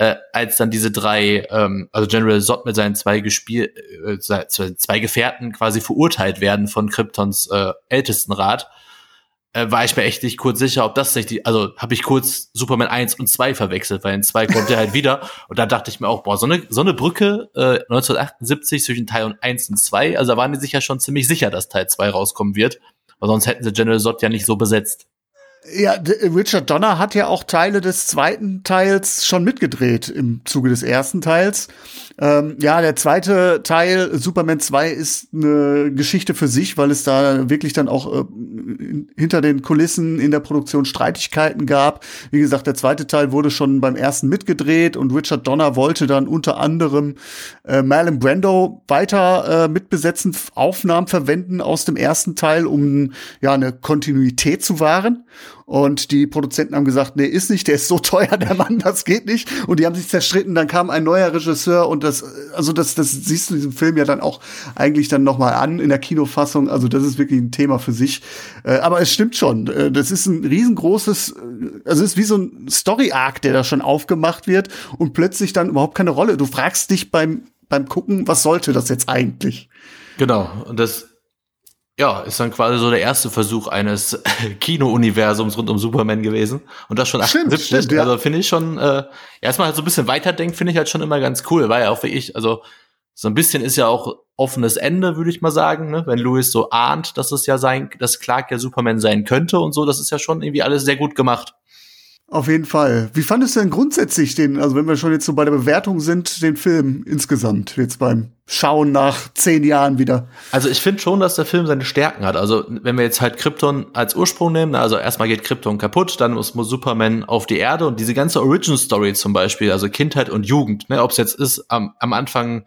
äh, als dann diese drei, ähm, also General Zod mit seinen zwei Gespiel, äh, zwei Gefährten quasi verurteilt werden von Kryptons äh, Ältestenrat, äh, war ich mir echt nicht kurz sicher, ob das nicht die, also habe ich kurz Superman 1 und 2 verwechselt, weil in 2 kommt er halt wieder und da dachte ich mir auch, boah, so eine, so eine Brücke äh, 1978 zwischen Teil 1 und 2, also da waren die sich ja schon ziemlich sicher, dass Teil 2 rauskommen wird, weil sonst hätten sie General Zod ja nicht so besetzt. Ja, Richard Donner hat ja auch Teile des zweiten Teils schon mitgedreht im Zuge des ersten Teils. Ähm, ja, der zweite Teil, Superman 2, ist eine Geschichte für sich, weil es da wirklich dann auch äh, hinter den Kulissen in der Produktion Streitigkeiten gab. Wie gesagt, der zweite Teil wurde schon beim ersten mitgedreht und Richard Donner wollte dann unter anderem äh, Marlon Brando weiter äh, mitbesetzen, Aufnahmen verwenden aus dem ersten Teil, um ja eine Kontinuität zu wahren. Und die Produzenten haben gesagt, nee, ist nicht, der ist so teuer, der Mann, das geht nicht. Und die haben sich zerstritten, dann kam ein neuer Regisseur und das, also das, das siehst du in diesem Film ja dann auch eigentlich dann nochmal an in der Kinofassung. Also das ist wirklich ein Thema für sich. Äh, aber es stimmt schon, äh, das ist ein riesengroßes, äh, also es ist wie so ein Story-Arc, der da schon aufgemacht wird und plötzlich dann überhaupt keine Rolle. Du fragst dich beim, beim Gucken, was sollte das jetzt eigentlich? Genau, und das ja, ist dann quasi so der erste Versuch eines Kino-Universums rund um Superman gewesen. Und das schon 78. Stimmt, stimmt, ja. Also finde ich schon, äh, erstmal halt so ein bisschen weiterdenkt, finde ich halt schon immer ganz cool, weil ja auch wie ich, also so ein bisschen ist ja auch offenes Ende, würde ich mal sagen, ne? wenn Louis so ahnt, dass es ja sein, dass Clark ja Superman sein könnte und so, das ist ja schon irgendwie alles sehr gut gemacht. Auf jeden Fall. Wie fandest du denn grundsätzlich den, also wenn wir schon jetzt so bei der Bewertung sind, den Film insgesamt, jetzt beim Schauen nach zehn Jahren wieder? Also ich finde schon, dass der Film seine Stärken hat. Also wenn wir jetzt halt Krypton als Ursprung nehmen, also erstmal geht Krypton kaputt, dann muss, muss Superman auf die Erde und diese ganze Origin Story zum Beispiel, also Kindheit und Jugend, ne, ob es jetzt ist am, am Anfang,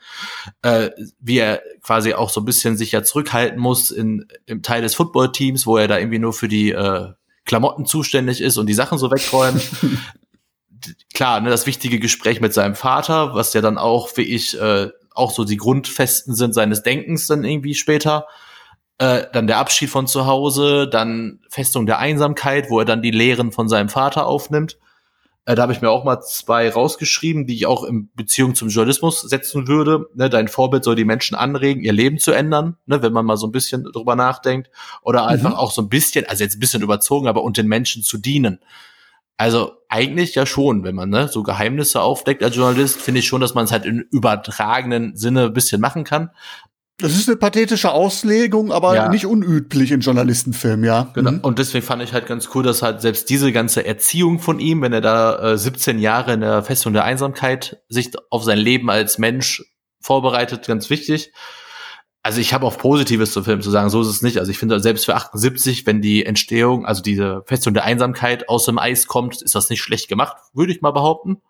äh, wie er quasi auch so ein bisschen sich ja zurückhalten muss in, im Teil des Footballteams, wo er da irgendwie nur für die äh, Klamotten zuständig ist und die Sachen so wegräumt. Klar, ne, das wichtige Gespräch mit seinem Vater, was ja dann auch, wie ich, äh, auch so die Grundfesten sind seines Denkens dann irgendwie später. Äh, dann der Abschied von zu Hause, dann Festung der Einsamkeit, wo er dann die Lehren von seinem Vater aufnimmt. Äh, da habe ich mir auch mal zwei rausgeschrieben, die ich auch in Beziehung zum Journalismus setzen würde. Ne, dein Vorbild soll die Menschen anregen, ihr Leben zu ändern, ne, wenn man mal so ein bisschen drüber nachdenkt. Oder einfach mhm. auch so ein bisschen, also jetzt ein bisschen überzogen, aber und den Menschen zu dienen. Also eigentlich ja schon, wenn man ne, so Geheimnisse aufdeckt als Journalist, finde ich schon, dass man es halt in übertragenen Sinne ein bisschen machen kann. Das ist eine pathetische Auslegung, aber ja. nicht unüblich in Journalistenfilmen, ja. Genau. Mhm. Und deswegen fand ich halt ganz cool, dass halt selbst diese ganze Erziehung von ihm, wenn er da äh, 17 Jahre in der Festung der Einsamkeit sich auf sein Leben als Mensch vorbereitet, ganz wichtig. Also ich habe auch Positives zum Film zu sagen, so ist es nicht. Also ich finde, selbst für 78, wenn die Entstehung, also diese Festung der Einsamkeit aus dem Eis kommt, ist das nicht schlecht gemacht, würde ich mal behaupten.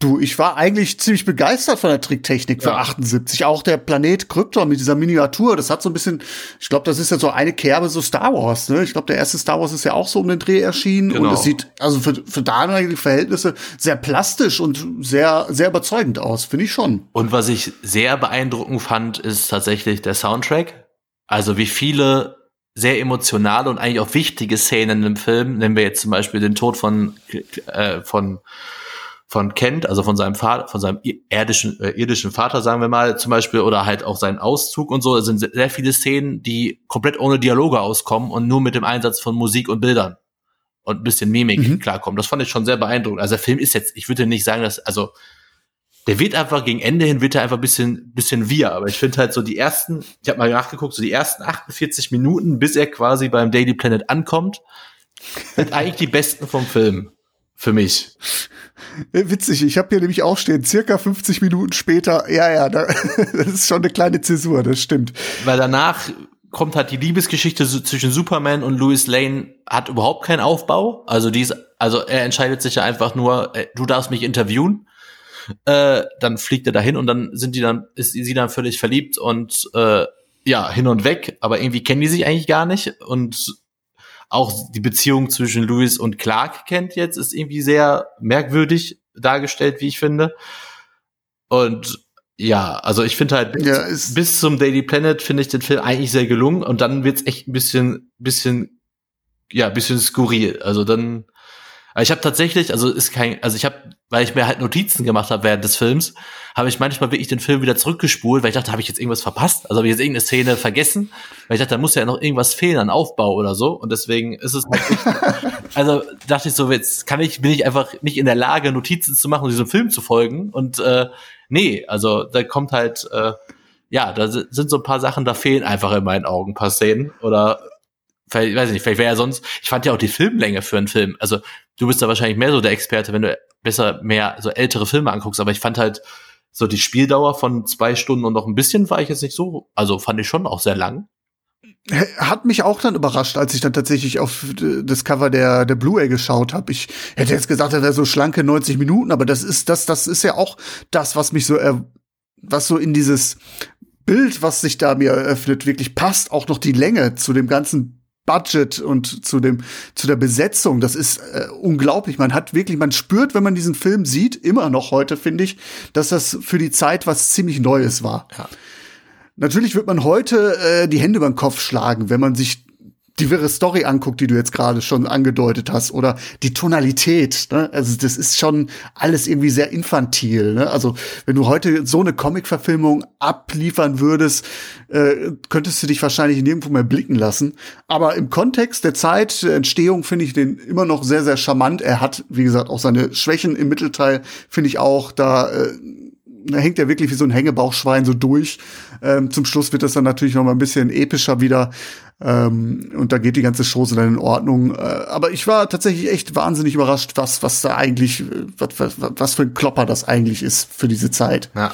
Du, ich war eigentlich ziemlich begeistert von der Tricktechnik für ja. 78. Auch der Planet Krypton mit dieser Miniatur, das hat so ein bisschen, ich glaube, das ist ja so eine Kerbe so Star Wars, ne? Ich glaube, der erste Star Wars ist ja auch so um den Dreh erschienen genau. und es sieht also für, für damalige Verhältnisse sehr plastisch und sehr, sehr überzeugend aus, finde ich schon. Und was ich sehr beeindruckend fand, ist tatsächlich der Soundtrack. Also wie viele sehr emotionale und eigentlich auch wichtige Szenen im Film, nehmen wir jetzt zum Beispiel den Tod von, äh, von von Kent, also von seinem Vater, von seinem irdischen, äh, irdischen Vater, sagen wir mal, zum Beispiel, oder halt auch seinen Auszug und so. Es sind sehr viele Szenen, die komplett ohne Dialoge auskommen und nur mit dem Einsatz von Musik und Bildern und ein bisschen Mimik mhm. klarkommen. Das fand ich schon sehr beeindruckend. Also der Film ist jetzt, ich würde nicht sagen, dass, also der wird einfach gegen Ende hin wird er einfach ein bisschen bisschen wir, aber ich finde halt so die ersten, ich habe mal nachgeguckt, so die ersten 48 Minuten, bis er quasi beim Daily Planet ankommt, sind eigentlich die besten vom Film für mich. Äh, witzig, ich habe hier nämlich auch stehen, circa 50 Minuten später, ja, ja, da, das ist schon eine kleine Zäsur, das stimmt. Weil danach kommt halt die Liebesgeschichte zwischen Superman und Louis Lane hat überhaupt keinen Aufbau. Also die ist, also er entscheidet sich ja einfach nur, äh, du darfst mich interviewen. Äh, dann fliegt er dahin und dann sind die dann, ist sie dann völlig verliebt und äh, ja, hin und weg, aber irgendwie kennen die sich eigentlich gar nicht. Und auch die Beziehung zwischen Louis und Clark kennt jetzt, ist irgendwie sehr merkwürdig dargestellt, wie ich finde. Und ja, also ich finde halt bis, ja, bis, zum Daily Planet finde ich den Film eigentlich sehr gelungen und dann wird's echt ein bisschen, bisschen, ja, bisschen skurril. Also dann ich habe tatsächlich, also ist kein, also ich habe, weil ich mir halt Notizen gemacht habe während des Films, habe ich manchmal wirklich den Film wieder zurückgespult, weil ich dachte, habe ich jetzt irgendwas verpasst? Also habe ich jetzt irgendeine Szene vergessen? Weil ich dachte, da muss ja noch irgendwas fehlen an Aufbau oder so. Und deswegen ist es halt nicht, also dachte ich so, jetzt kann ich, bin ich einfach nicht in der Lage, Notizen zu machen und diesem Film zu folgen. Und äh, nee, also da kommt halt, äh, ja, da sind so ein paar Sachen, da fehlen einfach in meinen Augen ein paar Szenen. Oder vielleicht, weiß ich nicht, vielleicht wäre ja sonst, ich fand ja auch die Filmlänge für einen Film. Also du bist da wahrscheinlich mehr so der Experte, wenn du besser mehr so ältere Filme anguckst, aber ich fand halt so die Spieldauer von zwei Stunden und noch ein bisschen war ich jetzt nicht so, also fand ich schon auch sehr lang. Hat mich auch dann überrascht, als ich dann tatsächlich auf das Cover der, der Blu-ray geschaut habe. Ich hätte jetzt gesagt, das wäre so schlanke 90 Minuten, aber das ist, das, das ist ja auch das, was mich so, er, was so in dieses Bild, was sich da mir eröffnet, wirklich passt. Auch noch die Länge zu dem ganzen Budget und zu dem zu der Besetzung, das ist äh, unglaublich. Man hat wirklich, man spürt, wenn man diesen Film sieht, immer noch heute finde ich, dass das für die Zeit was ziemlich Neues war. Ja. Natürlich wird man heute äh, die Hände über den Kopf schlagen, wenn man sich die wirre Story anguckt, die du jetzt gerade schon angedeutet hast, oder die Tonalität, ne? also das ist schon alles irgendwie sehr infantil. Ne? Also wenn du heute so eine Comic-Verfilmung abliefern würdest, äh, könntest du dich wahrscheinlich nirgendwo mehr blicken lassen. Aber im Kontext der Zeit, der Entstehung, finde ich den immer noch sehr, sehr charmant. Er hat, wie gesagt, auch seine Schwächen im Mittelteil, finde ich auch, da äh, da hängt er wirklich wie so ein Hängebauchschwein so durch. Ähm, zum Schluss wird das dann natürlich noch mal ein bisschen epischer wieder. Ähm, und da geht die ganze Chose dann in Ordnung. Äh, aber ich war tatsächlich echt wahnsinnig überrascht, was, was da eigentlich, was, was, was für ein Klopper das eigentlich ist für diese Zeit. Ja.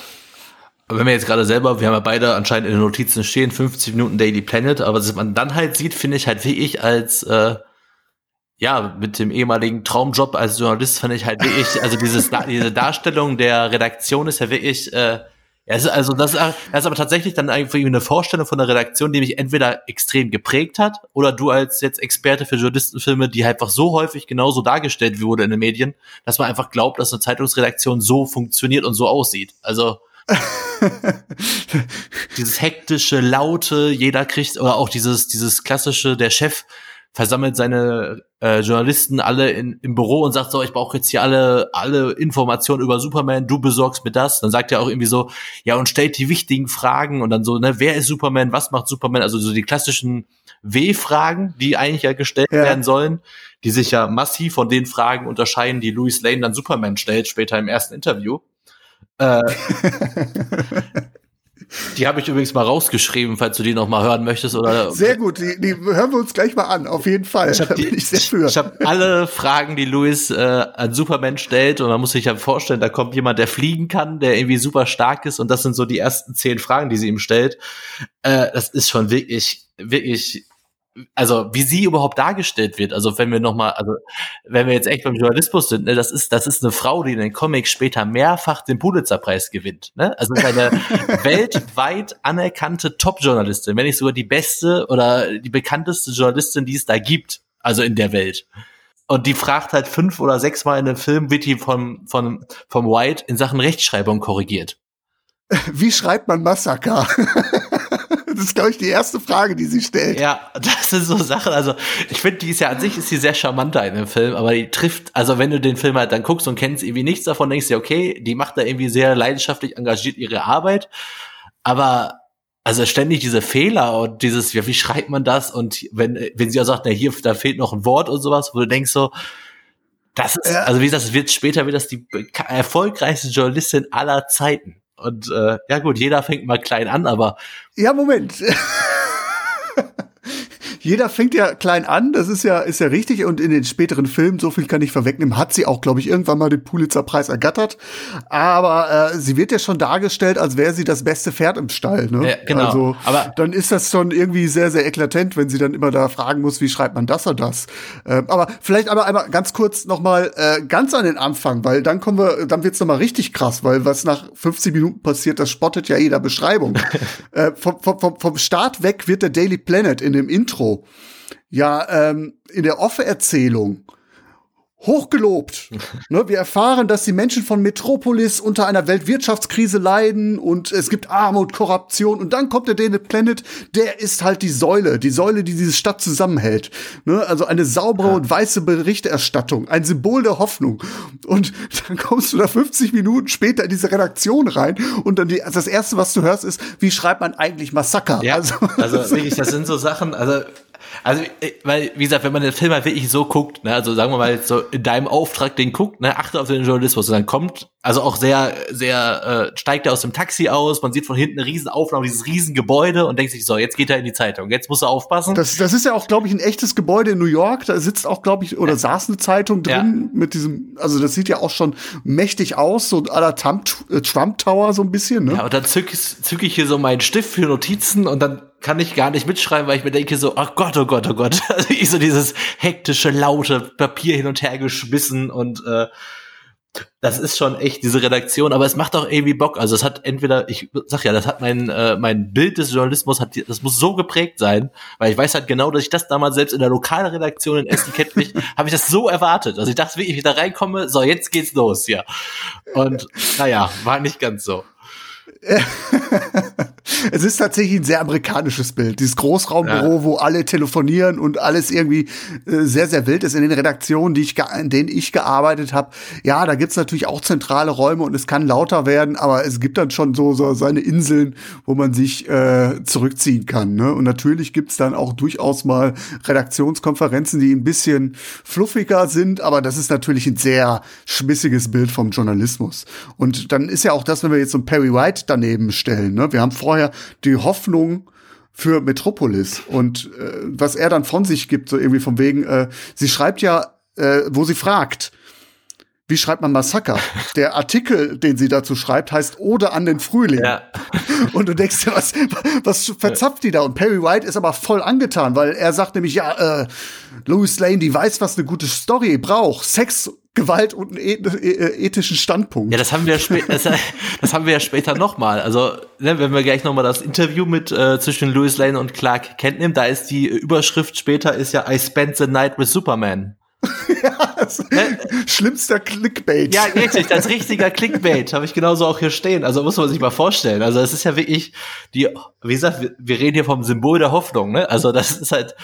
Aber wenn wir jetzt gerade selber, wir haben ja beide anscheinend in den Notizen stehen, 50 Minuten Daily Planet, aber was man dann halt sieht, finde ich halt wie ich als äh, ja, mit dem ehemaligen Traumjob als Journalist fand ich halt wirklich, also dieses, diese Darstellung der Redaktion ist ja wirklich, äh, ja, also das, das ist aber tatsächlich dann irgendwie eine Vorstellung von der Redaktion, die mich entweder extrem geprägt hat oder du als jetzt Experte für Journalistenfilme, die halt einfach so häufig genauso dargestellt wurde in den Medien, dass man einfach glaubt, dass eine Zeitungsredaktion so funktioniert und so aussieht. Also dieses hektische, laute, jeder kriegt, oder auch dieses, dieses klassische, der Chef versammelt seine äh, Journalisten alle in, im Büro und sagt so, ich brauche jetzt hier alle alle Informationen über Superman, du besorgst mir das. Dann sagt er auch irgendwie so, ja und stellt die wichtigen Fragen und dann so, ne, wer ist Superman, was macht Superman? Also so die klassischen W-Fragen, die eigentlich ja gestellt ja. werden sollen, die sich ja massiv von den Fragen unterscheiden, die Louis Lane dann Superman stellt später im ersten Interview. Äh, Die habe ich übrigens mal rausgeschrieben, falls du die noch mal hören möchtest. Oder sehr gut, die, die hören wir uns gleich mal an, auf jeden Fall. Ich habe hab alle Fragen, die Louis äh, an Superman stellt und man muss sich ja vorstellen, da kommt jemand, der fliegen kann, der irgendwie super stark ist und das sind so die ersten zehn Fragen, die sie ihm stellt. Äh, das ist schon wirklich, wirklich also wie sie überhaupt dargestellt wird, also wenn wir noch mal, also wenn wir jetzt echt beim Journalismus sind, ne, das ist das ist eine Frau, die in den Comics später mehrfach den Pulitzerpreis gewinnt, ne? Also ist eine weltweit anerkannte Top-Journalistin, wenn nicht sogar die beste oder die bekannteste Journalistin, die es da gibt, also in der Welt. Und die fragt halt fünf oder sechs Mal in einem Film, wird die vom vom vom White in Sachen Rechtschreibung korrigiert. Wie schreibt man Massaker? Das ist, glaube ich, die erste Frage, die sie stellt. Ja, das sind so Sachen. Also, ich finde, die ist ja an sich ist sie sehr charmanter in dem Film, aber die trifft, also wenn du den Film halt dann guckst und kennst irgendwie nichts davon, denkst du, okay, die macht da irgendwie sehr leidenschaftlich engagiert ihre Arbeit. Aber also ständig diese Fehler und dieses, ja, wie schreibt man das? Und wenn, wenn sie ja sagt, na hier, da fehlt noch ein Wort und sowas, wo du denkst so, das ist, also wie gesagt, es wird später wird das die erfolgreichste Journalistin aller Zeiten. Und äh, ja gut, jeder fängt mal klein an, aber. Ja, Moment. jeder fängt ja klein an, das ist ja, ist ja richtig. Und in den späteren Filmen, so viel kann ich vorwegnehmen, hat sie auch, glaube ich, irgendwann mal den Pulitzer-Preis ergattert. Aber äh, sie wird ja schon dargestellt, als wäre sie das beste Pferd im Stall. Ne? Ja, genau. Also aber dann ist das schon irgendwie sehr, sehr eklatant, wenn sie dann immer da fragen muss, wie schreibt man das oder das. Äh, aber vielleicht aber einmal ganz kurz noch mal äh, ganz an den Anfang, weil dann kommen wir, dann wird's noch mal richtig krass, weil was nach 50 Minuten passiert, das spottet ja jeder Beschreibung. äh, vom, vom, vom Start weg wird der Daily Planet in dem Intro ja ähm, in der Offe-Erzählung hochgelobt. ne, wir erfahren, dass die Menschen von Metropolis unter einer Weltwirtschaftskrise leiden und es gibt Armut, Korruption und dann kommt der Daily Planet, der ist halt die Säule, die Säule, die diese Stadt zusammenhält. Ne, also eine saubere ja. und weiße Berichterstattung, ein Symbol der Hoffnung. Und dann kommst du da 50 Minuten später in diese Redaktion rein und dann die, also das erste, was du hörst, ist, wie schreibt man eigentlich Massaker? Ja, also, also wirklich, das sind so Sachen, also also, äh, weil, wie gesagt, wenn man den Film halt wirklich so guckt, ne, also sagen wir mal so in deinem Auftrag den guckt, ne, achte auf den Journalismus und dann kommt, also auch sehr, sehr, äh, steigt er aus dem Taxi aus, man sieht von hinten eine riesen Aufnahme, dieses riesen Gebäude und denkt sich so, jetzt geht er in die Zeitung, jetzt muss er aufpassen. Das, das ist ja auch, glaube ich, ein echtes Gebäude in New York, da sitzt auch, glaube ich, oder ja. saß eine Zeitung drin ja. mit diesem, also das sieht ja auch schon mächtig aus, so à la Trump, äh, Trump Tower so ein bisschen, ne? Ja, und dann zück, zück ich hier so meinen Stift für Notizen und dann kann ich gar nicht mitschreiben, weil ich mir denke so, ach Gott, oh Gott, oh Gott. Also ich so dieses hektische, laute Papier hin und her geschmissen und äh, das ist schon echt diese Redaktion, aber es macht auch irgendwie Bock. Also es hat entweder, ich sag ja, das hat mein äh, mein Bild des Journalismus hat, das muss so geprägt sein, weil ich weiß halt genau, dass ich das damals selbst in der Lokalredaktion in Essen-Kettwig habe ich das so erwartet. Also ich dachte wirklich, ich da reinkomme, so jetzt geht's los, ja. Und naja, war nicht ganz so. es ist tatsächlich ein sehr amerikanisches Bild. Dieses Großraumbüro, ja. wo alle telefonieren und alles irgendwie äh, sehr, sehr wild ist. In den Redaktionen, die ich in denen ich gearbeitet habe, ja, da gibt's natürlich auch zentrale Räume und es kann lauter werden, aber es gibt dann schon so, so seine Inseln, wo man sich äh, zurückziehen kann. Ne? Und natürlich gibt's dann auch durchaus mal Redaktionskonferenzen, die ein bisschen fluffiger sind, aber das ist natürlich ein sehr schmissiges Bild vom Journalismus. Und dann ist ja auch das, wenn wir jetzt so ein Perry White daneben stellen. Ne? Wir haben vorher die Hoffnung für Metropolis und äh, was er dann von sich gibt, so irgendwie von wegen, äh, sie schreibt ja, äh, wo sie fragt, wie schreibt man Massaker? Der Artikel, den sie dazu schreibt, heißt Ode an den Frühling. Ja. Und du denkst dir, was, was verzapft die da? Und Perry White ist aber voll angetan, weil er sagt nämlich, ja, äh, Louis Lane, die weiß, was eine gute Story braucht. Sex Gewalt und einen äh, ethischen Standpunkt. Ja, das haben wir später, das, das, haben wir ja später nochmal. Also, ne, wenn wir gleich nochmal das Interview mit äh, zwischen Louis Lane und Clark Kent nehmen, da ist die Überschrift später ist ja I spent the night with Superman. ja, schlimmster Clickbait. Ja, richtig, das richtiger Clickbait, habe ich genauso auch hier stehen. Also muss man sich mal vorstellen. Also es ist ja wirklich die, wie gesagt, wir, reden hier vom Symbol der Hoffnung, ne? Also das ist halt,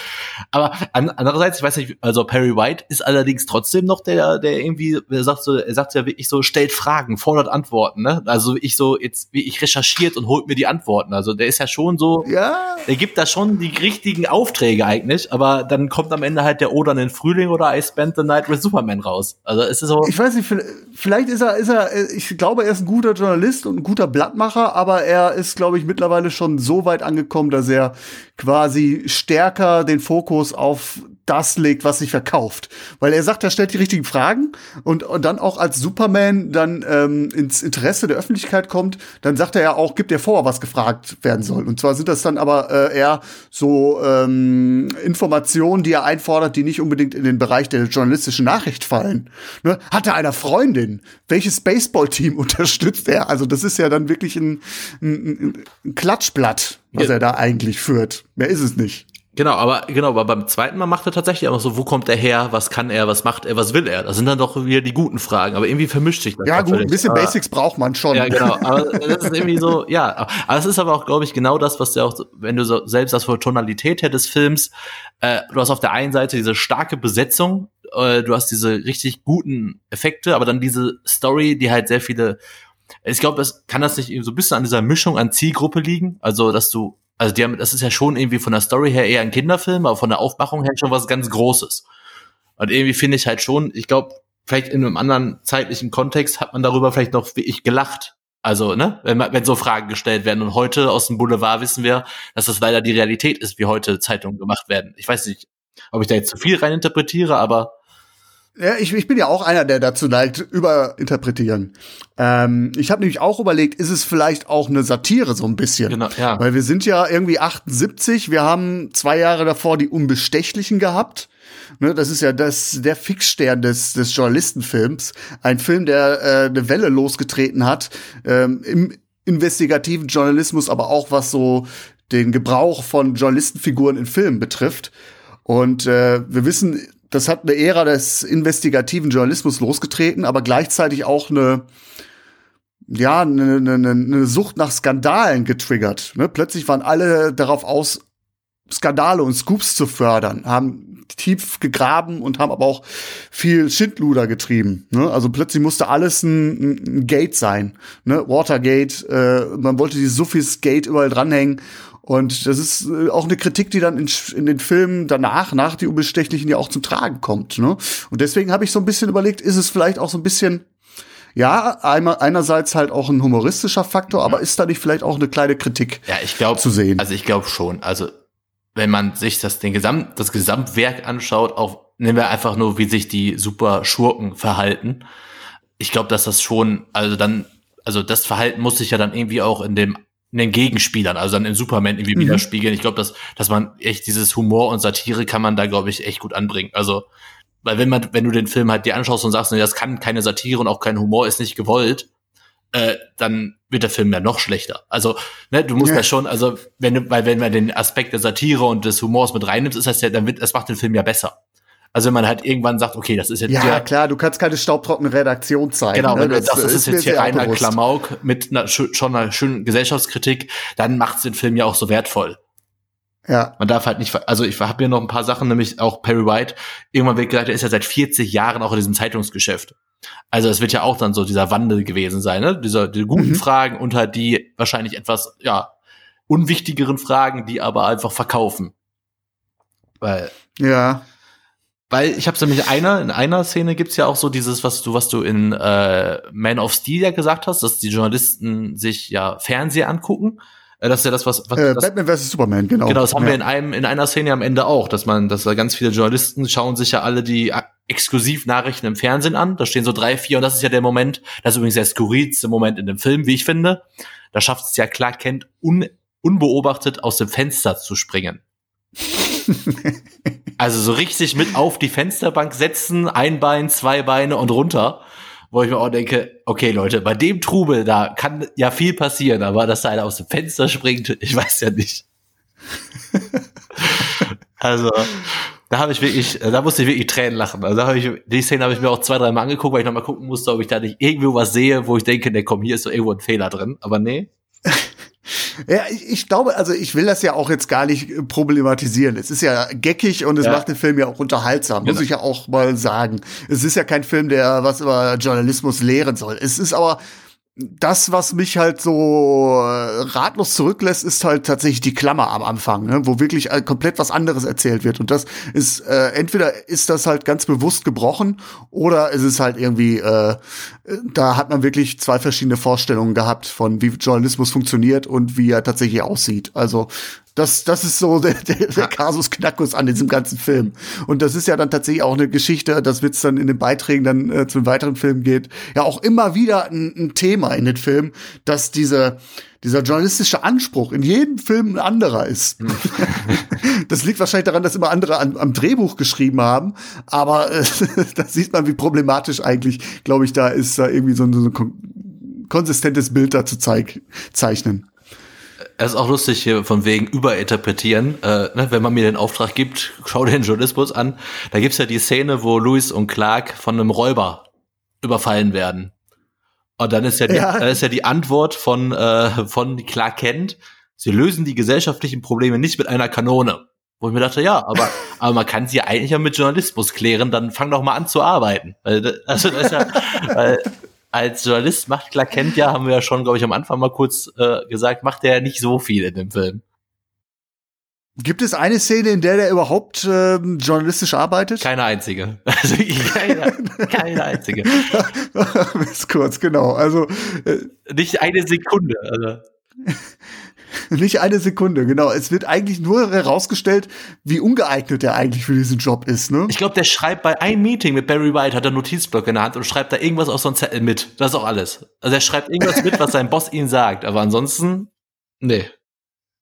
aber an, andererseits, ich weiß nicht, also Perry White ist allerdings trotzdem noch der, der irgendwie, er sagt so, er sagt ja wirklich so, stellt Fragen, fordert Antworten, ne? Also ich so, jetzt, wie ich recherchiert und holt mir die Antworten. Also der ist ja schon so, ja. der gibt da schon die richtigen Aufträge eigentlich, aber dann kommt am Ende halt der Oder in den Frühling oder I spent the night with Superman raus. Also es ist so. Ich weiß nicht, vielleicht ist er, ist er, ich glaube, er ist ein guter Journalist und ein guter Blattmacher, aber er ist, glaube ich, mittlerweile schon so weit angekommen, dass er quasi stärker den Fokus auf das legt, was sich verkauft. Weil er sagt, er stellt die richtigen Fragen und, und dann auch als Superman dann ähm, ins Interesse der Öffentlichkeit kommt, dann sagt er ja auch, gibt er vor, was gefragt werden soll. Und zwar sind das dann aber äh, eher so ähm, Informationen, die er einfordert, die nicht unbedingt in den Bereich der journalistischen Nachricht fallen. Ne? Hat er eine Freundin? Welches Baseballteam unterstützt er? Also das ist ja dann wirklich ein, ein, ein Klatschblatt, was ja. er da eigentlich führt. Mehr ist es nicht. Genau, aber genau, aber beim zweiten Mal macht er tatsächlich auch so, wo kommt er her, was kann er, was macht er, was will er? Das sind dann doch wieder die guten Fragen, aber irgendwie vermischt sich das. Ja, gut, ein bisschen aber, Basics braucht man schon. Ja, genau, aber das ist irgendwie so, ja, aber es ist aber auch, glaube ich, genau das, was du auch, wenn du so selbst das für Tonalität her des Films, äh, du hast auf der einen Seite diese starke Besetzung, äh, du hast diese richtig guten Effekte, aber dann diese Story, die halt sehr viele ich glaube, das kann das nicht so ein bisschen an dieser Mischung an Zielgruppe liegen, also dass du also die haben, das ist ja schon irgendwie von der Story her eher ein Kinderfilm, aber von der Aufmachung her schon was ganz Großes. Und irgendwie finde ich halt schon, ich glaube, vielleicht in einem anderen zeitlichen Kontext hat man darüber vielleicht noch wie ich gelacht. Also, ne, wenn, wenn so Fragen gestellt werden. Und heute aus dem Boulevard wissen wir, dass das leider die Realität ist, wie heute Zeitungen gemacht werden. Ich weiß nicht, ob ich da jetzt zu viel reininterpretiere, aber ja, ich, ich bin ja auch einer, der dazu neigt, überinterpretieren. Ähm, ich habe nämlich auch überlegt, ist es vielleicht auch eine Satire so ein bisschen? Genau, ja. Weil wir sind ja irgendwie 78, wir haben zwei Jahre davor die Unbestechlichen gehabt. Ne, das ist ja das, der Fixstern des, des Journalistenfilms. Ein Film, der äh, eine Welle losgetreten hat ähm, im investigativen Journalismus, aber auch was so den Gebrauch von Journalistenfiguren in Filmen betrifft. Und äh, wir wissen, das hat eine Ära des investigativen Journalismus losgetreten, aber gleichzeitig auch eine ja, eine, eine, eine Sucht nach Skandalen getriggert. Ne? Plötzlich waren alle darauf aus, Skandale und Scoops zu fördern, haben tief gegraben und haben aber auch viel Schindluder getrieben. Ne? Also plötzlich musste alles ein, ein Gate sein. Ne? Watergate, äh, man wollte die Suffis Gate überall dranhängen. Und das ist äh, auch eine Kritik, die dann in, in, den Filmen danach, nach die Unbestechlichen ja auch zum Tragen kommt. Ne? Und deswegen habe ich so ein bisschen überlegt, ist es vielleicht auch so ein bisschen ja, einmal, einerseits halt auch ein humoristischer Faktor, aber ist da nicht vielleicht auch eine kleine Kritik ja, ich glaub, zu sehen? Also ich glaube schon. Also wenn man sich das, den Gesamt, das Gesamtwerk anschaut, auch nehmen wir einfach nur, wie sich die super Schurken verhalten. Ich glaube, dass das schon, also dann, also das Verhalten muss sich ja dann irgendwie auch in dem in den Gegenspielern, also dann in Superman irgendwie mhm. widerspiegeln. Ich glaube, dass, dass man echt dieses Humor und Satire kann man da, glaube ich, echt gut anbringen. Also, weil wenn man, wenn du den Film halt dir anschaust und sagst, nee, das kann keine Satire und auch kein Humor ist nicht gewollt, äh, dann wird der Film ja noch schlechter. Also, ne, du musst ja. ja schon, also, wenn du, weil wenn man den Aspekt der Satire und des Humors mit reinnimmst, ist das ja, dann wird, das macht den Film ja besser. Also wenn man halt irgendwann sagt, okay, das ist jetzt ja hier, klar, du kannst keine staubtrockene Redaktion zeigen. Genau, ne? wenn du das, sagst, das ist, ist jetzt hier reiner. Klamauk mit einer, schon einer schönen Gesellschaftskritik, dann macht's den Film ja auch so wertvoll. Ja. Man darf halt nicht, also ich habe hier noch ein paar Sachen, nämlich auch Perry White. Irgendwann wird gesagt, er ist ja seit 40 Jahren auch in diesem Zeitungsgeschäft. Also es wird ja auch dann so dieser Wandel gewesen sein, ne? Dieser, die guten mhm. Fragen und halt die wahrscheinlich etwas, ja, unwichtigeren Fragen, die aber einfach verkaufen. Weil. Ja. Weil ich habe nämlich einer in einer Szene gibt's ja auch so dieses, was du was du in äh, Man of Steel ja gesagt hast, dass die Journalisten sich ja Fernseher angucken. Äh, das ist ja das, was, was äh, das, Batman vs Superman, genau. Genau, das haben ja. wir in einem in einer Szene am Ende auch, dass man, dass da ganz viele Journalisten schauen sich ja alle die Exklusivnachrichten im Fernsehen an. Da stehen so drei, vier und das ist ja der Moment, das ist übrigens der skurrilste Moment in dem Film, wie ich finde. Da schafft es ja Clark Kent un, unbeobachtet aus dem Fenster zu springen. Also so richtig mit auf die Fensterbank setzen, ein Bein, zwei Beine und runter. Wo ich mir auch denke, okay Leute, bei dem Trubel, da kann ja viel passieren, aber dass da einer aus dem Fenster springt, ich weiß ja nicht. also, da habe ich wirklich, da musste ich wirklich Tränen lachen. Also da habe ich, die Szene habe ich mir auch zwei, drei Mal angeguckt, weil ich nochmal gucken musste, ob ich da nicht irgendwo was sehe, wo ich denke, ne, komm, hier ist so irgendwo ein Fehler drin. Aber nee. Ja, ich, ich, glaube, also ich will das ja auch jetzt gar nicht problematisieren. Es ist ja geckig und es ja. macht den Film ja auch unterhaltsam, muss genau. ich ja auch mal sagen. Es ist ja kein Film, der was über Journalismus lehren soll. Es ist aber das, was mich halt so äh, ratlos zurücklässt, ist halt tatsächlich die Klammer am Anfang, ne? wo wirklich äh, komplett was anderes erzählt wird. Und das ist, äh, entweder ist das halt ganz bewusst gebrochen oder es ist halt irgendwie, äh, da hat man wirklich zwei verschiedene Vorstellungen gehabt von wie Journalismus funktioniert und wie er tatsächlich aussieht. Also das, das ist so der, der, der Kasus Knackus an diesem ganzen Film. Und das ist ja dann tatsächlich auch eine Geschichte, das wird's dann in den Beiträgen dann äh, zu weiteren Filmen geht, ja auch immer wieder ein, ein Thema in den Filmen, dass diese, dieser journalistische Anspruch in jedem Film ein anderer ist. das liegt wahrscheinlich daran, dass immer andere an, am Drehbuch geschrieben haben, aber äh, da sieht man, wie problematisch eigentlich, glaube ich, da ist, da irgendwie so ein, so ein konsistentes Bild da zu zeig, zeichnen. Es ist auch lustig hier von wegen überinterpretieren. Äh, ne, wenn man mir den Auftrag gibt, schau dir den Journalismus an. Da gibt's ja die Szene, wo Louis und Clark von einem Räuber überfallen werden. Und dann ist ja die, ja. Dann ist ja die Antwort von, äh, von Clark Kent, sie lösen die gesellschaftlichen Probleme nicht mit einer Kanone. Wo ich mir dachte, ja, aber, aber man kann sie eigentlich ja mit Journalismus klären, dann fang doch mal an zu arbeiten. Weil, also das ist ja, weil, als Journalist macht Clark Kent ja, haben wir ja schon, glaube ich, am Anfang mal kurz äh, gesagt, macht er nicht so viel in dem Film. Gibt es eine Szene, in der der überhaupt äh, journalistisch arbeitet? Keine einzige. Also keine, keine einzige. Bis kurz, genau. Also äh, nicht eine Sekunde. Also. Nicht eine Sekunde, genau. Es wird eigentlich nur herausgestellt, wie ungeeignet er eigentlich für diesen Job ist, ne? Ich glaube, der schreibt bei einem Meeting mit Barry White, hat er Notizblock in der Hand und schreibt da irgendwas auf so einen Zettel mit. Das ist auch alles. Also er schreibt irgendwas mit, was sein Boss ihm sagt. Aber ansonsten, nee.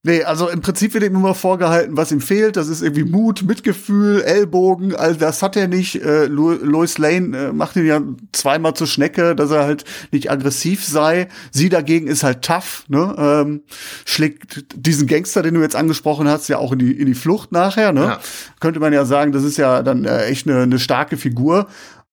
Nee, also im Prinzip wird ihm immer vorgehalten, was ihm fehlt. Das ist irgendwie Mut, Mitgefühl, Ellbogen. All das hat er nicht. Äh, Lois Lane äh, macht ihn ja zweimal zur Schnecke, dass er halt nicht aggressiv sei. Sie dagegen ist halt tough, ne? Ähm, schlägt diesen Gangster, den du jetzt angesprochen hast, ja auch in die, in die Flucht nachher, ne? Ja. Könnte man ja sagen, das ist ja dann äh, echt eine, eine starke Figur.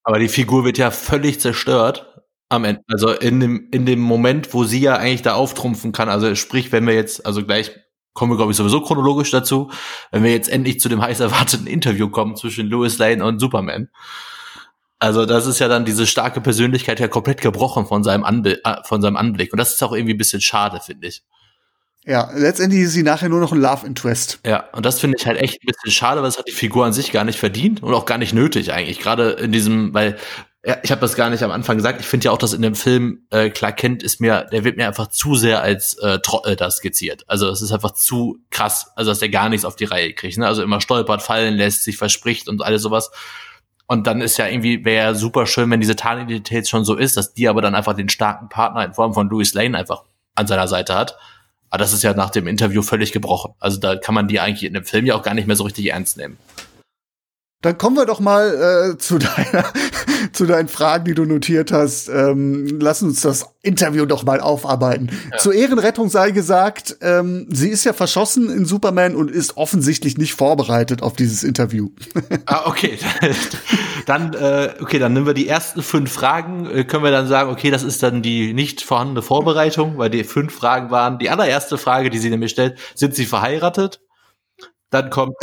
Aber die Figur wird ja völlig zerstört am Ende, also in dem, in dem Moment, wo sie ja eigentlich da auftrumpfen kann, also sprich, wenn wir jetzt, also gleich kommen wir, glaube ich, sowieso chronologisch dazu, wenn wir jetzt endlich zu dem heiß erwarteten Interview kommen zwischen Louis Lane und Superman. Also das ist ja dann diese starke Persönlichkeit ja komplett gebrochen von seinem, Anbi äh, von seinem Anblick. Und das ist auch irgendwie ein bisschen schade, finde ich. Ja, letztendlich ist sie nachher nur noch ein Love Interest. Ja, und das finde ich halt echt ein bisschen schade, weil das hat die Figur an sich gar nicht verdient und auch gar nicht nötig eigentlich. Gerade in diesem, weil ja, ich habe das gar nicht am Anfang gesagt. Ich finde ja auch, dass in dem Film äh, Clark Kent ist mir, der wird mir einfach zu sehr als äh, Trottel da skizziert. Also es ist einfach zu krass, also dass der gar nichts auf die Reihe kriegt. Ne? Also immer stolpert, fallen lässt, sich verspricht und alles sowas. Und dann ist ja irgendwie, wäre super schön, wenn diese Tarnidentität schon so ist, dass die aber dann einfach den starken Partner in Form von Louis Lane einfach an seiner Seite hat. Aber das ist ja nach dem Interview völlig gebrochen. Also da kann man die eigentlich in dem Film ja auch gar nicht mehr so richtig ernst nehmen. Dann kommen wir doch mal äh, zu deiner zu deinen Fragen, die du notiert hast. Ähm, lass uns das Interview doch mal aufarbeiten. Ja. Zur Ehrenrettung sei gesagt, ähm, sie ist ja verschossen in Superman und ist offensichtlich nicht vorbereitet auf dieses Interview. ah, okay. dann, äh, okay, dann nehmen wir die ersten fünf Fragen. Äh, können wir dann sagen, okay, das ist dann die nicht vorhandene Vorbereitung, weil die fünf Fragen waren. Die allererste Frage, die sie nämlich stellt, sind sie verheiratet? Dann kommt,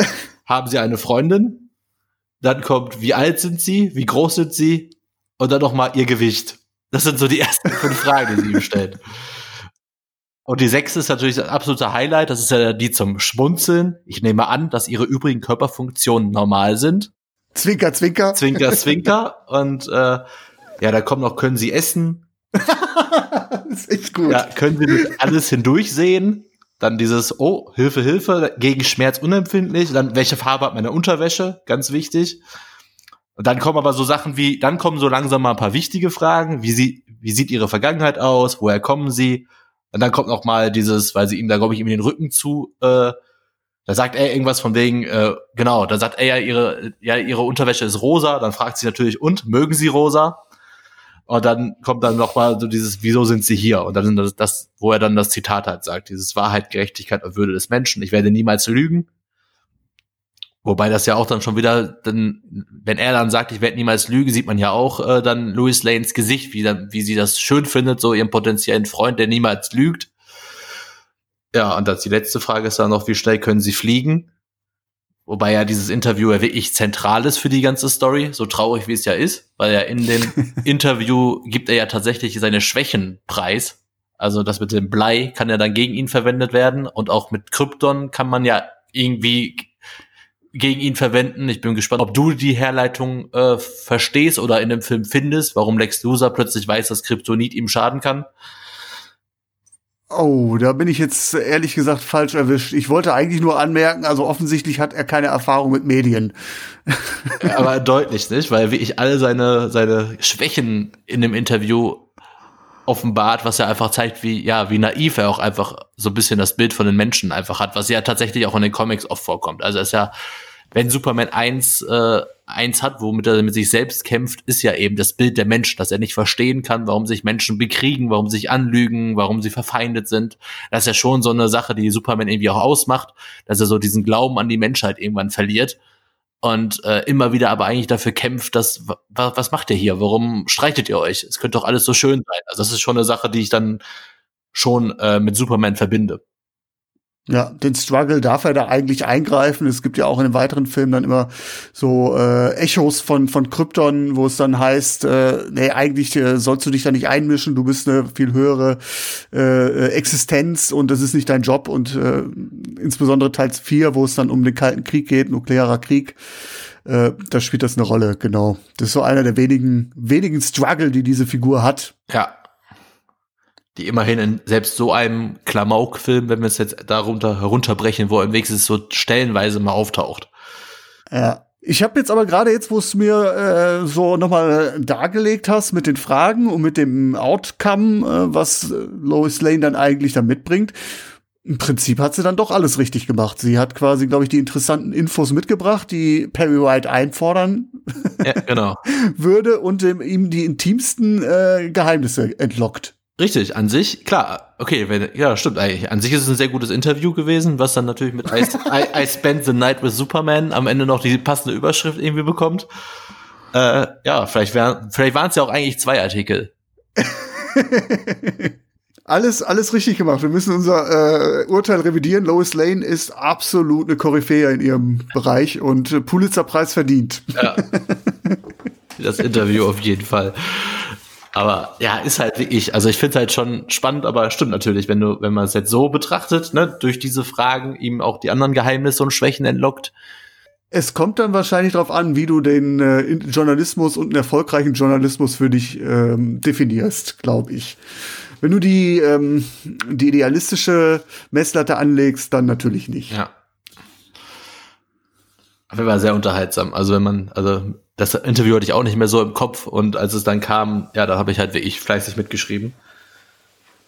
haben sie eine Freundin? Dann kommt, wie alt sind sie? Wie groß sind sie? Und dann noch mal ihr Gewicht. Das sind so die ersten fünf Fragen, die sie ihm stellt. Und die sechste ist natürlich das absolute Highlight. Das ist ja die zum Schmunzeln. Ich nehme an, dass ihre übrigen Körperfunktionen normal sind. Zwinker, zwinker. Zwinker, zwinker. Und äh, ja, da kommt noch, können sie essen? das ist echt gut. Ja, können sie alles hindurchsehen? Dann dieses, oh, Hilfe, Hilfe, gegen Schmerz unempfindlich. Dann, welche Farbe hat meine Unterwäsche? Ganz wichtig. Und dann kommen aber so Sachen wie, dann kommen so langsam mal ein paar wichtige Fragen. Wie, sie, wie sieht ihre Vergangenheit aus? Woher kommen sie? Und dann kommt noch mal dieses, weil sie ihm da, glaube ich, ihm den Rücken zu, äh, da sagt er irgendwas von wegen, äh, genau, da sagt er ja, ihre, ja, ihre Unterwäsche ist rosa. Dann fragt sie natürlich, und, mögen sie rosa? Und dann kommt dann noch mal so dieses, wieso sind sie hier? Und dann das, das, wo er dann das Zitat halt sagt, dieses Wahrheit, Gerechtigkeit und Würde des Menschen. Ich werde niemals lügen. Wobei das ja auch dann schon wieder, dann, wenn er dann sagt, ich werde niemals lügen, sieht man ja auch äh, dann Louis Lanes Gesicht, wie, dann, wie sie das schön findet, so ihren potenziellen Freund, der niemals lügt. Ja, und das, die letzte Frage ist dann noch, wie schnell können sie fliegen? Wobei ja dieses Interview ja wirklich zentral ist für die ganze Story, so traurig wie es ja ist, weil er in dem Interview gibt er ja tatsächlich seine Schwächen preis. Also das mit dem Blei kann ja dann gegen ihn verwendet werden und auch mit Krypton kann man ja irgendwie gegen ihn verwenden. Ich bin gespannt, ob du die Herleitung äh, verstehst oder in dem Film findest, warum Lex Luthor plötzlich weiß, dass Kryptonit ihm schaden kann. Oh, da bin ich jetzt ehrlich gesagt falsch erwischt. Ich wollte eigentlich nur anmerken, also offensichtlich hat er keine Erfahrung mit Medien. Aber deutlich nicht, weil wie ich alle seine, seine Schwächen in dem Interview offenbart, was er einfach zeigt, wie, ja, wie naiv er auch einfach so ein bisschen das Bild von den Menschen einfach hat, was ja tatsächlich auch in den Comics oft vorkommt. Also er ist ja, wenn Superman eins, äh, eins hat, womit er mit sich selbst kämpft, ist ja eben das Bild der Menschen, dass er nicht verstehen kann, warum sich Menschen bekriegen, warum sich anlügen, warum sie verfeindet sind. Das ist ja schon so eine Sache, die Superman irgendwie auch ausmacht, dass er so diesen Glauben an die Menschheit irgendwann verliert und äh, immer wieder aber eigentlich dafür kämpft, dass was, was macht ihr hier? Warum streitet ihr euch? Es könnte doch alles so schön sein. Also das ist schon eine Sache, die ich dann schon äh, mit Superman verbinde. Ja, den Struggle darf er da eigentlich eingreifen. Es gibt ja auch in den weiteren Filmen dann immer so äh, Echos von von Krypton, wo es dann heißt, äh, nee, eigentlich äh, sollst du dich da nicht einmischen, du bist eine viel höhere äh, Existenz und das ist nicht dein Job und äh, insbesondere Teil 4, wo es dann um den Kalten Krieg geht, nuklearer Krieg, äh, da spielt das eine Rolle, genau. Das ist so einer der wenigen wenigen Struggle, die diese Figur hat. Ja, die immerhin in selbst so einem Klamauk-Film, wenn wir es jetzt darunter herunterbrechen, wo im wenigstens so stellenweise mal auftaucht. Ja. Ich habe jetzt aber gerade jetzt, wo es mir äh, so nochmal dargelegt hast mit den Fragen und mit dem Outcome, äh, was Lois Lane dann eigentlich da mitbringt, im Prinzip hat sie dann doch alles richtig gemacht. Sie hat quasi, glaube ich, die interessanten Infos mitgebracht, die Perry White einfordern ja, genau. würde und ihm die intimsten äh, Geheimnisse entlockt. Richtig, an sich, klar, okay, wenn, ja, stimmt eigentlich. An sich ist es ein sehr gutes Interview gewesen, was dann natürlich mit I, I, I Spent the Night with Superman am Ende noch die passende Überschrift irgendwie bekommt. Äh, ja, vielleicht, wär, vielleicht waren es ja auch eigentlich zwei Artikel. alles, alles richtig gemacht. Wir müssen unser äh, Urteil revidieren. Lois Lane ist absolut eine Koryphäe in ihrem Bereich und äh, Pulitzerpreis verdient. Ja. Das Interview auf jeden Fall. Aber ja, ist halt wirklich, also ich finde es halt schon spannend, aber stimmt natürlich, wenn du, wenn man es jetzt so betrachtet, ne, durch diese Fragen ihm auch die anderen Geheimnisse und Schwächen entlockt. Es kommt dann wahrscheinlich darauf an, wie du den äh, Journalismus und einen erfolgreichen Journalismus für dich ähm, definierst, glaube ich. Wenn du die, ähm, die idealistische Messlatte anlegst, dann natürlich nicht. Ja. Aber war sehr unterhaltsam. Also wenn man, also das Interview hatte ich auch nicht mehr so im Kopf und als es dann kam, ja, da habe ich halt wirklich fleißig mitgeschrieben.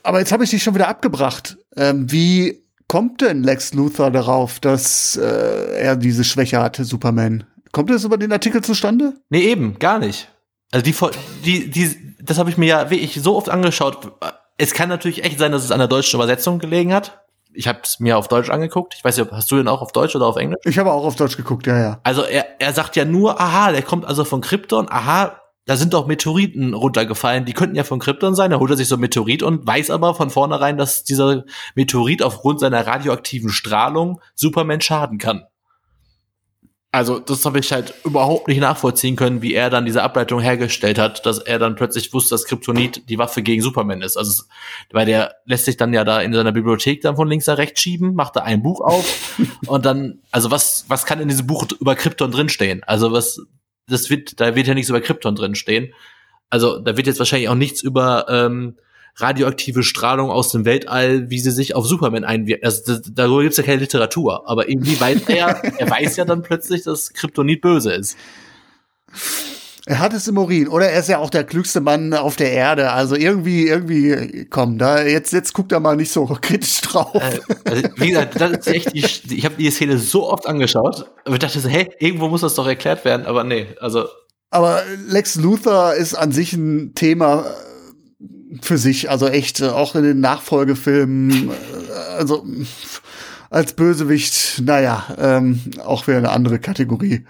Aber jetzt habe ich dich schon wieder abgebracht. Ähm, wie kommt denn Lex Luthor darauf, dass äh, er diese Schwäche hatte, Superman? Kommt das über den Artikel zustande? Nee, eben, gar nicht. Also die, die, die das habe ich mir ja wirklich so oft angeschaut. Es kann natürlich echt sein, dass es an der deutschen Übersetzung gelegen hat ich habe es mir auf Deutsch angeguckt. Ich weiß nicht, hast du den auch auf Deutsch oder auf Englisch? Ich habe auch auf Deutsch geguckt, ja, ja. Also er, er sagt ja nur, aha, der kommt also von Krypton, aha, da sind doch Meteoriten runtergefallen, die könnten ja von Krypton sein. Da holt er sich so ein Meteorit und weiß aber von vornherein, dass dieser Meteorit aufgrund seiner radioaktiven Strahlung Superman schaden kann. Also, das habe ich halt überhaupt nicht nachvollziehen können, wie er dann diese Ableitung hergestellt hat, dass er dann plötzlich wusste, dass Kryptonit die Waffe gegen Superman ist. Also, weil der lässt sich dann ja da in seiner Bibliothek dann von links nach rechts schieben, macht da ein Buch auf und dann, also was, was kann in diesem Buch über Krypton drinstehen? Also, was, das wird, da wird ja nichts über Krypton drinstehen. Also, da wird jetzt wahrscheinlich auch nichts über, ähm, radioaktive Strahlung aus dem Weltall, wie sie sich auf Superman einwirkt. Also das, darüber gibt's ja keine Literatur, aber irgendwie weiß er, er weiß ja dann plötzlich, dass Kryptonit böse ist. Er hat es im Urin, oder er ist ja auch der klügste Mann auf der Erde. Also irgendwie, irgendwie, komm, da jetzt, jetzt guckt er mal nicht so kritisch drauf. Äh, also, wie gesagt, das ist echt die, ich habe die Szene so oft angeschaut, aber ich dachte so, hey, irgendwo muss das doch erklärt werden, aber nee, also. Aber Lex Luthor ist an sich ein Thema, für sich, also echt, äh, auch in den Nachfolgefilmen, äh, also als Bösewicht, naja, ähm, auch wieder eine andere Kategorie.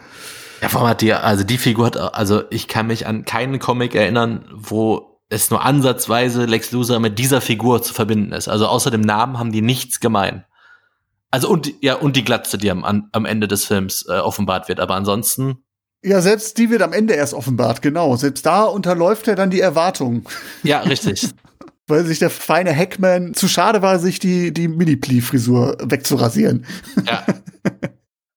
Ja, vor allem hat die, also die Figur hat, also ich kann mich an keinen Comic erinnern, wo es nur ansatzweise Lex Luthor mit dieser Figur zu verbinden ist. Also außer dem Namen haben die nichts gemein. Also und ja und die Glatze, die am, am Ende des Films äh, offenbart wird, aber ansonsten ja, selbst die wird am Ende erst offenbart, genau. Selbst da unterläuft er dann die Erwartung. Ja, richtig. Weil sich der feine Hackman zu schade war, sich die, die Mini-Plee-Frisur wegzurasieren. Ja.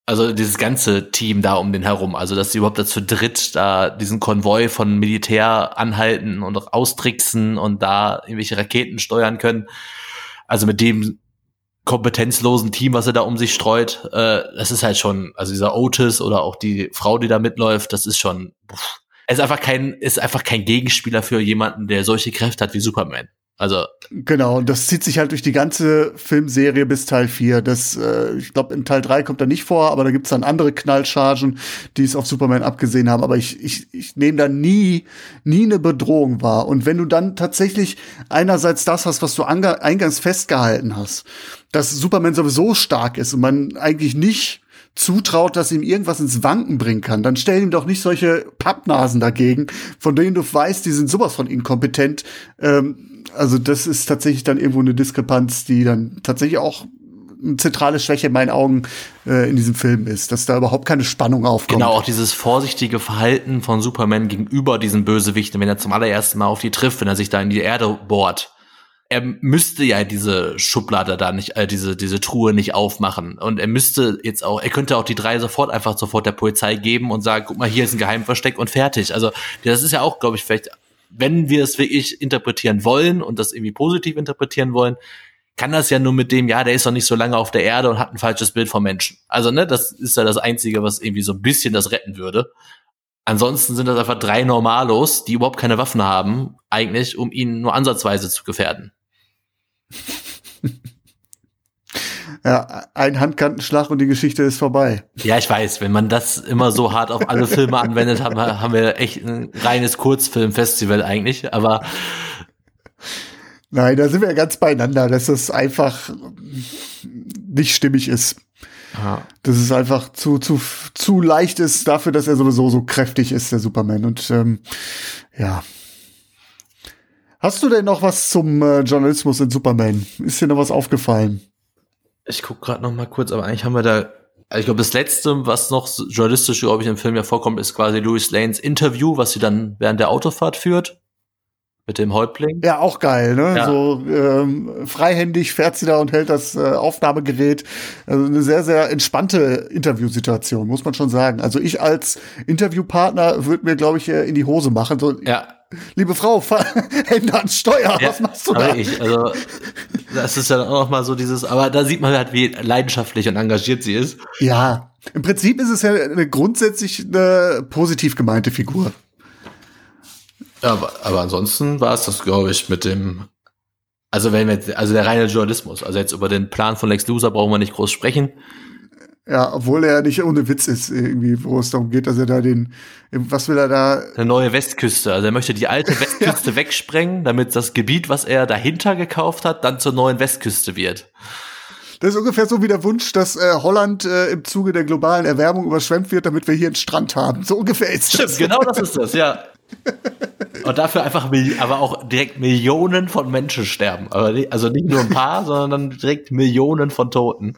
Also dieses ganze Team da um den herum, also dass sie überhaupt dazu dritt da diesen Konvoi von Militär anhalten und auch austricksen und da irgendwelche Raketen steuern können. Also mit dem kompetenzlosen Team, was er da um sich streut, äh, das ist halt schon, also dieser Otis oder auch die Frau, die da mitläuft, das ist schon, pff, ist einfach kein, ist einfach kein Gegenspieler für jemanden, der solche Kräfte hat wie Superman. Also genau, und das zieht sich halt durch die ganze Filmserie bis Teil 4. Das, äh, ich glaube, in Teil 3 kommt er nicht vor, aber da gibt's dann andere Knallchargen, die es auf Superman abgesehen haben. Aber ich, ich, ich nehme da nie, nie eine Bedrohung wahr. Und wenn du dann tatsächlich einerseits das hast, was du eingangs festgehalten hast, dass Superman sowieso stark ist und man eigentlich nicht zutraut, dass ihm irgendwas ins Wanken bringen kann, dann stell ihm doch nicht solche Pappnasen dagegen, von denen du weißt, die sind sowas von inkompetent. Ähm, also das ist tatsächlich dann irgendwo eine Diskrepanz, die dann tatsächlich auch eine zentrale Schwäche in meinen Augen äh, in diesem Film ist, dass da überhaupt keine Spannung aufkommt. Genau, auch dieses vorsichtige Verhalten von Superman gegenüber diesen Bösewichten, wenn er zum allerersten Mal auf die trifft, wenn er sich da in die Erde bohrt. Er müsste ja diese Schublade da nicht, äh, diese, diese Truhe nicht aufmachen. Und er müsste jetzt auch, er könnte auch die drei sofort einfach sofort der Polizei geben und sagen, guck mal, hier ist ein Geheimversteck und fertig. Also, das ist ja auch, glaube ich, vielleicht, wenn wir es wirklich interpretieren wollen und das irgendwie positiv interpretieren wollen, kann das ja nur mit dem, ja, der ist doch nicht so lange auf der Erde und hat ein falsches Bild vom Menschen. Also, ne, das ist ja das Einzige, was irgendwie so ein bisschen das retten würde. Ansonsten sind das einfach drei Normalos, die überhaupt keine Waffen haben, eigentlich, um ihn nur ansatzweise zu gefährden. ja, ein Handkantenschlag und die Geschichte ist vorbei. Ja, ich weiß, wenn man das immer so hart auf alle Filme anwendet, haben wir, haben wir echt ein reines Kurzfilmfestival eigentlich, aber Nein, da sind wir ganz beieinander, dass das einfach nicht stimmig ist. Aha. Dass es einfach zu, zu, zu leicht ist dafür, dass er sowieso so kräftig ist, der Superman. Und ähm, ja. Hast du denn noch was zum äh, Journalismus in Superman? Ist dir noch was aufgefallen? Ich guck gerade noch mal kurz, aber eigentlich haben wir da also ich glaube, das letzte, was noch journalistisch, glaube ich, im Film ja vorkommt, ist quasi Louis Lanes Interview, was sie dann während der Autofahrt führt mit dem Häuptling. Ja, auch geil, ne? Ja. So ähm, freihändig fährt sie da und hält das äh, Aufnahmegerät. Also eine sehr, sehr entspannte Interviewsituation, muss man schon sagen. Also ich als Interviewpartner würde mir, glaube ich, in die Hose machen. So, ja. Liebe Frau, Hände an Steuer, ja, was machst du da? Ich, also, das ist ja auch noch mal so dieses, aber da sieht man halt, wie leidenschaftlich und engagiert sie ist. Ja, im Prinzip ist es ja eine grundsätzlich eine positiv gemeinte Figur. Ja, aber, aber ansonsten war es das, glaube ich, mit dem, also wenn wir jetzt, also der reine Journalismus, also jetzt über den Plan von Lex Luthor brauchen wir nicht groß sprechen. Ja, obwohl er nicht ohne Witz ist, irgendwie, wo es darum geht, dass er da den, was will er da? Eine neue Westküste. Also er möchte die alte Westküste wegsprengen, damit das Gebiet, was er dahinter gekauft hat, dann zur neuen Westküste wird. Das ist ungefähr so wie der Wunsch, dass äh, Holland äh, im Zuge der globalen Erwärmung überschwemmt wird, damit wir hier einen Strand haben. So ungefähr ist Stimmt, das. Genau das ist das, ja. Und dafür einfach, aber auch direkt Millionen von Menschen sterben. Also nicht nur ein paar, sondern direkt Millionen von Toten.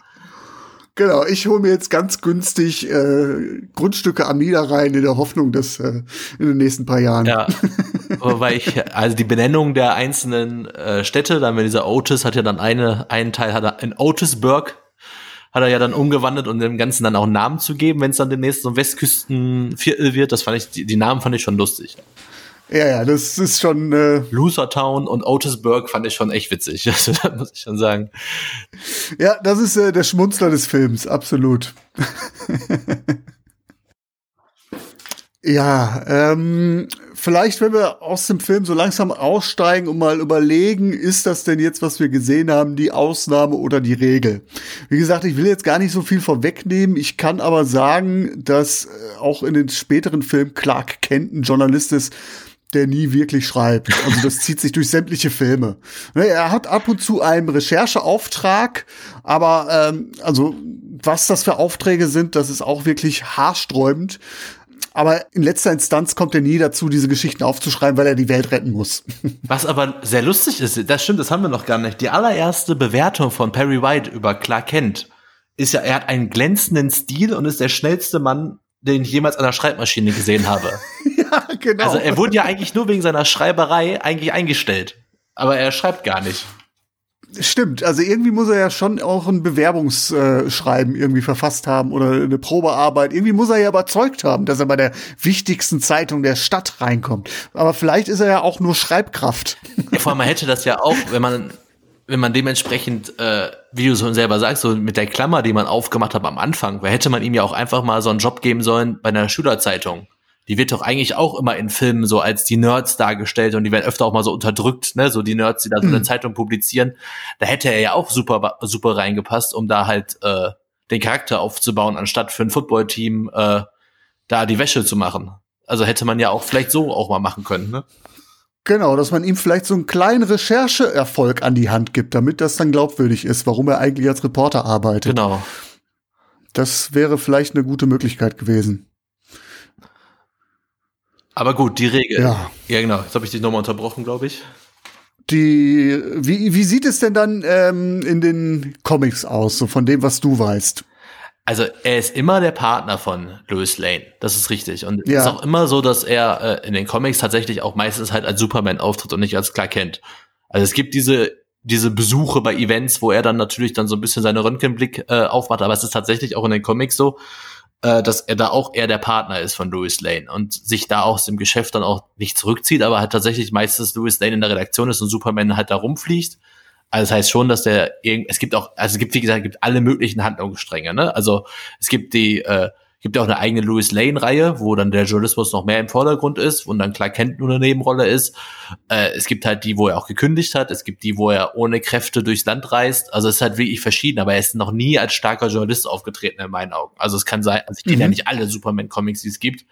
Genau, ich hole mir jetzt ganz günstig äh, Grundstücke am Niederrhein in der Hoffnung, dass äh, in den nächsten paar Jahren. Ja, weil ich, also die Benennung der einzelnen äh, Städte, dann wenn dieser Otis hat ja dann eine, einen Teil hat er in Otisburg hat er ja dann umgewandelt und dem Ganzen dann auch einen Namen zu geben, wenn es dann demnächst so ein Westküstenviertel wird. Das fand ich, die, die Namen fand ich schon lustig. Ja, ja, das ist schon. Äh Losertown und Otisburg fand ich schon echt witzig. Also, da muss ich schon sagen. Ja, das ist äh, der Schmunzler des Films, absolut. ja, ähm, vielleicht, wenn wir aus dem Film so langsam aussteigen und mal überlegen, ist das denn jetzt, was wir gesehen haben, die Ausnahme oder die Regel? Wie gesagt, ich will jetzt gar nicht so viel vorwegnehmen. Ich kann aber sagen, dass äh, auch in den späteren Filmen Clark Kent ein Journalist ist, der nie wirklich schreibt. Also das zieht sich durch sämtliche Filme. Ne, er hat ab und zu einen Rechercheauftrag, aber ähm, also was das für Aufträge sind, das ist auch wirklich haarsträubend. Aber in letzter Instanz kommt er nie dazu, diese Geschichten aufzuschreiben, weil er die Welt retten muss. Was aber sehr lustig ist, das stimmt, das haben wir noch gar nicht. Die allererste Bewertung von Perry White über Clark Kent ist ja, er hat einen glänzenden Stil und ist der schnellste Mann den ich jemals an der Schreibmaschine gesehen habe. ja, genau. Also er wurde ja eigentlich nur wegen seiner Schreiberei eigentlich eingestellt. Aber er schreibt gar nicht. Stimmt, also irgendwie muss er ja schon auch ein Bewerbungsschreiben irgendwie verfasst haben oder eine Probearbeit. Irgendwie muss er ja überzeugt haben, dass er bei der wichtigsten Zeitung der Stadt reinkommt. Aber vielleicht ist er ja auch nur Schreibkraft. Vor allem, man hätte das ja auch, wenn man wenn man dementsprechend, äh, wie du schon selber sagst, so mit der Klammer, die man aufgemacht hat am Anfang, hätte man ihm ja auch einfach mal so einen Job geben sollen bei einer Schülerzeitung. Die wird doch eigentlich auch immer in Filmen so als die Nerds dargestellt und die werden öfter auch mal so unterdrückt, ne, so die Nerds, die da so eine mhm. Zeitung publizieren. Da hätte er ja auch super, super reingepasst, um da halt äh, den Charakter aufzubauen, anstatt für ein Footballteam äh, da die Wäsche zu machen. Also hätte man ja auch vielleicht so auch mal machen können, ne? Genau, dass man ihm vielleicht so einen kleinen Rechercheerfolg an die Hand gibt, damit das dann glaubwürdig ist, warum er eigentlich als Reporter arbeitet. Genau. Das wäre vielleicht eine gute Möglichkeit gewesen. Aber gut, die Regel. Ja, ja genau. Jetzt habe ich dich nochmal unterbrochen, glaube ich. die, wie, wie sieht es denn dann ähm, in den Comics aus, so von dem, was du weißt? Also er ist immer der Partner von Louis Lane, das ist richtig. Und ja. es ist auch immer so, dass er äh, in den Comics tatsächlich auch meistens halt als Superman auftritt und nicht als Clark Kent. Also es gibt diese diese Besuche bei Events, wo er dann natürlich dann so ein bisschen seine Röntgenblick äh, aufmacht, aber es ist tatsächlich auch in den Comics so, äh, dass er da auch eher der Partner ist von Louis Lane und sich da aus dem Geschäft dann auch nicht zurückzieht, aber halt tatsächlich meistens Louis Lane in der Redaktion ist und Superman halt da rumfliegt also das heißt schon, dass der es gibt auch, also es gibt, wie gesagt, es gibt alle möglichen Handlungsstränge, ne? Also es gibt die, äh, gibt ja auch eine eigene Louis Lane-Reihe, wo dann der Journalismus noch mehr im Vordergrund ist und dann Clark Kent nur eine Nebenrolle ist. Äh, es gibt halt die, wo er auch gekündigt hat, es gibt die, wo er ohne Kräfte durchs Land reist. Also es ist halt wirklich verschieden, aber er ist noch nie als starker Journalist aufgetreten in meinen Augen. Also es kann sein, also ich kenne mhm. ja nicht alle Superman-Comics, die es gibt,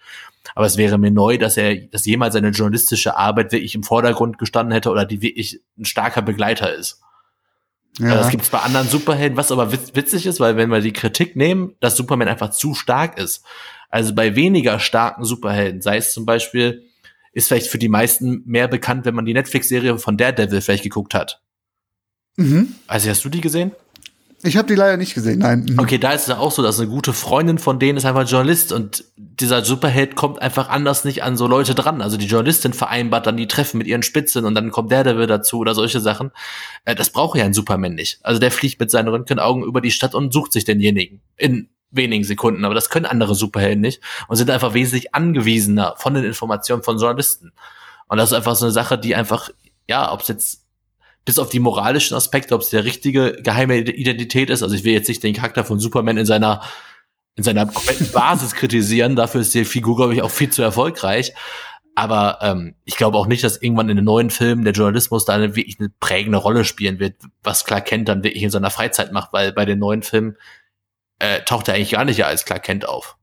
aber es wäre mir neu, dass er, dass jemals seine journalistische Arbeit wirklich im Vordergrund gestanden hätte oder die wirklich ein starker Begleiter ist. Ja. Das gibt es bei anderen Superhelden, was aber witzig ist, weil wenn wir die Kritik nehmen, dass Superman einfach zu stark ist. Also bei weniger starken Superhelden, sei es zum Beispiel, ist vielleicht für die meisten mehr bekannt, wenn man die Netflix-Serie von Daredevil vielleicht geguckt hat. Mhm. Also hast du die gesehen? Ich habe die leider nicht gesehen, nein. Mhm. Okay, da ist es auch so, dass eine gute Freundin von denen ist einfach Journalist und dieser Superheld kommt einfach anders nicht an so Leute dran. Also die Journalistin vereinbart dann die Treffen mit ihren Spitzen und dann kommt der wird dazu oder solche Sachen. Äh, das braucht ja ein Superman nicht. Also der fliegt mit seinen Röntgenaugen über die Stadt und sucht sich denjenigen in wenigen Sekunden. Aber das können andere Superhelden nicht und sind einfach wesentlich angewiesener von den Informationen von Journalisten. Und das ist einfach so eine Sache, die einfach, ja, ob es jetzt bis auf die moralischen Aspekte, ob es der richtige geheime Identität ist. Also ich will jetzt nicht den Charakter von Superman in seiner in seiner kompletten Basis kritisieren. Dafür ist die Figur, glaube ich, auch viel zu erfolgreich. Aber ähm, ich glaube auch nicht, dass irgendwann in den neuen Filmen der Journalismus da eine, wirklich eine prägende Rolle spielen wird, was Clark Kent dann wirklich in seiner Freizeit macht, weil bei den neuen Filmen äh, taucht er eigentlich gar nicht als Clark Kent auf.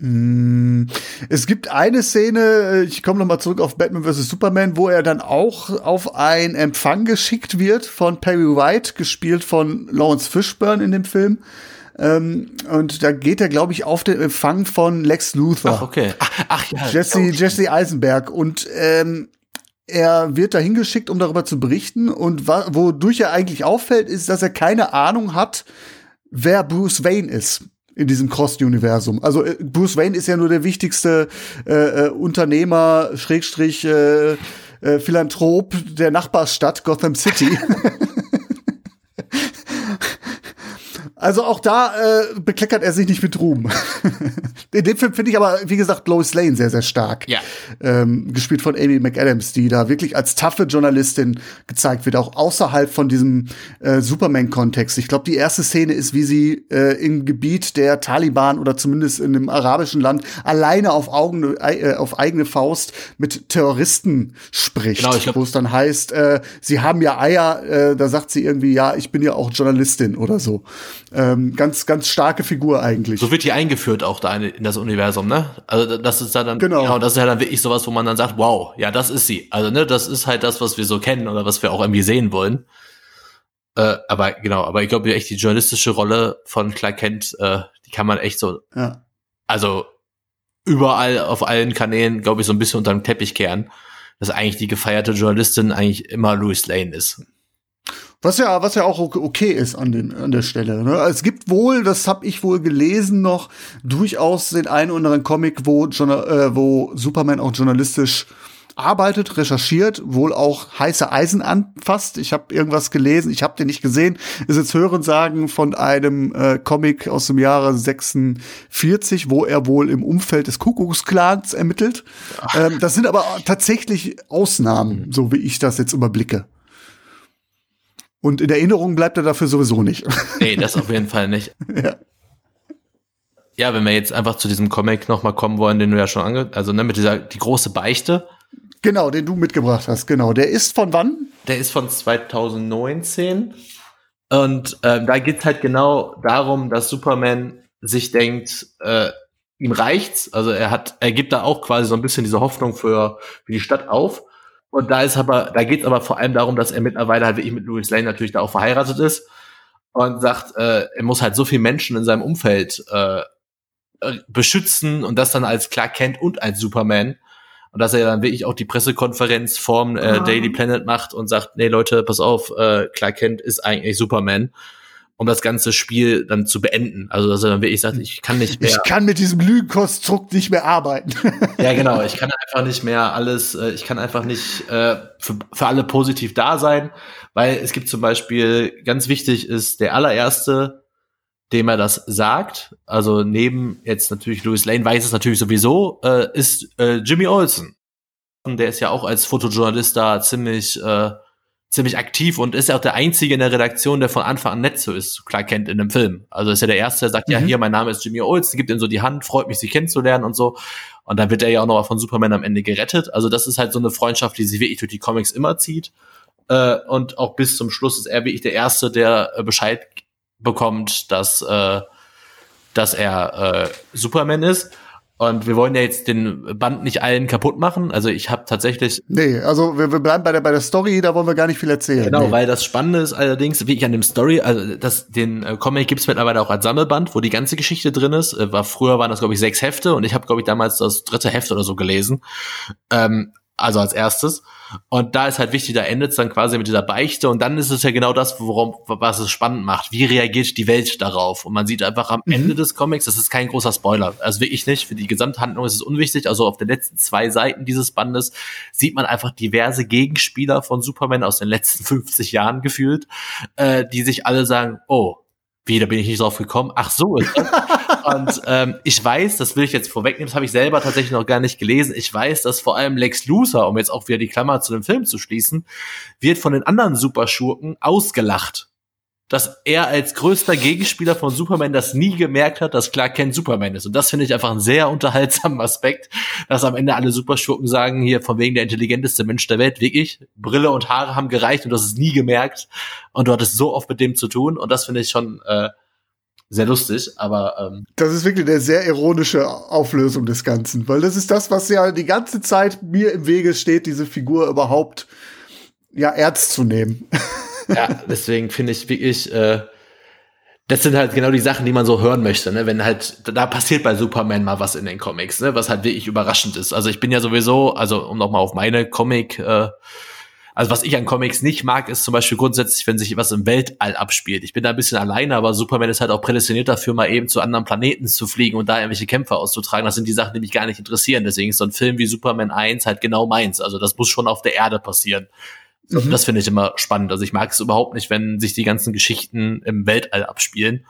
Mm, es gibt eine Szene, äh, ich komme nochmal zurück auf Batman vs. Superman, wo er dann auch auf ein Empfang geschickt wird von Perry White, gespielt von Lawrence Fishburne in dem Film. Ähm, und da geht er, glaube ich, auf den Empfang von Lex Luthor. Ach, okay. Ach, ach ja. Jesse, Jesse Eisenberg. Und ähm, er wird da hingeschickt, um darüber zu berichten. Und wodurch er eigentlich auffällt, ist, dass er keine Ahnung hat, wer Bruce Wayne ist in diesem Cross-Universum. Also äh, Bruce Wayne ist ja nur der wichtigste äh, äh, Unternehmer, Schrägstrich, äh, äh, Philanthrop der Nachbarstadt Gotham City. Also auch da äh, bekleckert er sich nicht mit Ruhm. In dem Film finde ich aber, wie gesagt, Lois Lane sehr, sehr stark. Ja. Ähm, gespielt von Amy McAdams, die da wirklich als taffe Journalistin gezeigt wird, auch außerhalb von diesem äh, Superman-Kontext. Ich glaube, die erste Szene ist, wie sie äh, im Gebiet der Taliban oder zumindest in einem arabischen Land alleine auf, Augen, äh, auf eigene Faust mit Terroristen spricht. Genau, wo es dann heißt, äh, sie haben ja Eier, äh, da sagt sie irgendwie, ja, ich bin ja auch Journalistin oder so. Ähm, ganz, ganz starke Figur eigentlich. So wird die eingeführt auch da in das Universum, ne? Also das ist ja dann, genau. genau, das ist ja dann wirklich sowas, wo man dann sagt, wow, ja, das ist sie. Also, ne, das ist halt das, was wir so kennen oder was wir auch irgendwie sehen wollen. Äh, aber genau, aber ich glaube echt die journalistische Rolle von Clark Kent, äh, die kann man echt so, ja. also überall auf allen Kanälen, glaube ich, so ein bisschen unter den Teppich kehren, dass eigentlich die gefeierte Journalistin eigentlich immer Louis Lane ist. Was ja, was ja auch okay ist an, den, an der Stelle. Ne? Es gibt wohl, das habe ich wohl gelesen noch, durchaus den einen oder anderen Comic, wo, äh, wo Superman auch journalistisch arbeitet, recherchiert, wohl auch heiße Eisen anfasst. Ich habe irgendwas gelesen, ich habe den nicht gesehen. Ist jetzt Hören sagen von einem äh, Comic aus dem Jahre 46, wo er wohl im Umfeld des Kuckucksklans ermittelt. Ähm, das sind aber tatsächlich Ausnahmen, so wie ich das jetzt überblicke. Und in Erinnerung bleibt er dafür sowieso nicht. Nee, das auf jeden Fall nicht. ja. Ja, wenn wir jetzt einfach zu diesem Comic nochmal kommen wollen, den du ja schon ange, also ne, mit dieser, die große Beichte. Genau, den du mitgebracht hast, genau. Der ist von wann? Der ist von 2019. Und ähm, da geht's halt genau darum, dass Superman sich denkt, äh, ihm reicht's. Also er hat, er gibt da auch quasi so ein bisschen diese Hoffnung für, für die Stadt auf. Und da ist aber, da geht es aber vor allem darum, dass er mittlerweile halt wirklich mit Louis Lane natürlich da auch verheiratet ist und sagt, äh, er muss halt so viele Menschen in seinem Umfeld äh, äh beschützen und das dann als Clark Kent und als Superman. Und dass er dann wirklich auch die Pressekonferenz vorm äh. Daily Planet macht und sagt, nee Leute, pass auf, äh, Clark Kent ist eigentlich Superman um das ganze Spiel dann zu beenden. Also dass er dann wirklich sagt, ich kann nicht mehr. Ich kann mit diesem Lügenkonstrukt nicht mehr arbeiten. ja, genau. Ich kann einfach nicht mehr alles, äh, ich kann einfach nicht äh, für, für alle positiv da sein, weil es gibt zum Beispiel, ganz wichtig ist, der allererste, dem er das sagt, also neben jetzt natürlich Louis Lane weiß es natürlich sowieso, äh, ist äh, Jimmy Olsen. Und der ist ja auch als Fotojournalist da ziemlich äh, ziemlich aktiv und ist ja auch der Einzige in der Redaktion, der von Anfang an nett so ist, klar kennt in dem Film. Also ist ja der Erste, der sagt, mhm. ja, hier, mein Name ist Jimmy Olsen, gibt ihm so die Hand, freut mich, sie kennenzulernen und so. Und dann wird er ja auch noch von Superman am Ende gerettet. Also das ist halt so eine Freundschaft, die sich wirklich durch die Comics immer zieht. Äh, und auch bis zum Schluss ist er wirklich der Erste, der äh, Bescheid bekommt, dass, äh, dass er äh, Superman ist. Und wir wollen ja jetzt den Band nicht allen kaputt machen. Also ich habe tatsächlich. Nee, also wir, wir bleiben bei der, bei der Story, da wollen wir gar nicht viel erzählen. Genau, nee. weil das Spannende ist allerdings, wie ich an dem Story, also das, den äh, Comic gibt's mittlerweile auch als Sammelband, wo die ganze Geschichte drin ist. Äh, war, früher waren das, glaube ich, sechs Hefte und ich habe, glaube ich, damals das dritte Heft oder so gelesen. Ähm, also als erstes. Und da ist halt wichtig, da endet es dann quasi mit dieser Beichte und dann ist es ja genau das, worum, was es spannend macht. Wie reagiert die Welt darauf? Und man sieht einfach am mhm. Ende des Comics, das ist kein großer Spoiler, also wirklich nicht, für die Gesamthandlung ist es unwichtig, also auf den letzten zwei Seiten dieses Bandes sieht man einfach diverse Gegenspieler von Superman aus den letzten 50 Jahren gefühlt, äh, die sich alle sagen, oh, wie, da bin ich nicht drauf gekommen. Ach so. Und ähm, ich weiß, das will ich jetzt vorwegnehmen, das habe ich selber tatsächlich noch gar nicht gelesen. Ich weiß, dass vor allem Lex Luthor, um jetzt auch wieder die Klammer zu dem Film zu schließen, wird von den anderen Superschurken ausgelacht dass er als größter Gegenspieler von Superman das nie gemerkt hat, dass Clark Kent Superman ist. Und das finde ich einfach einen sehr unterhaltsamen Aspekt, dass am Ende alle Superschurken sagen, hier von wegen der intelligenteste Mensch der Welt, wirklich, Brille und Haare haben gereicht und hast es nie gemerkt. Und du hattest so oft mit dem zu tun. Und das finde ich schon äh, sehr lustig, aber ähm das ist wirklich eine sehr ironische Auflösung des Ganzen, weil das ist das, was ja die ganze Zeit mir im Wege steht, diese Figur überhaupt ja ernst zu nehmen. ja, deswegen finde ich wirklich, äh, das sind halt genau die Sachen, die man so hören möchte, ne? Wenn halt, da passiert bei Superman mal was in den Comics, ne? Was halt wirklich überraschend ist. Also ich bin ja sowieso, also um nochmal auf meine Comic, äh, also was ich an Comics nicht mag, ist zum Beispiel grundsätzlich, wenn sich was im Weltall abspielt. Ich bin da ein bisschen alleine, aber Superman ist halt auch prädestiniert dafür, mal eben zu anderen Planeten zu fliegen und da irgendwelche Kämpfe auszutragen. Das sind die Sachen, die mich gar nicht interessieren. Deswegen ist so ein Film wie Superman 1 halt genau meins. Also das muss schon auf der Erde passieren. Mhm. Das finde ich immer spannend. Also ich mag es überhaupt nicht, wenn sich die ganzen Geschichten im Weltall abspielen.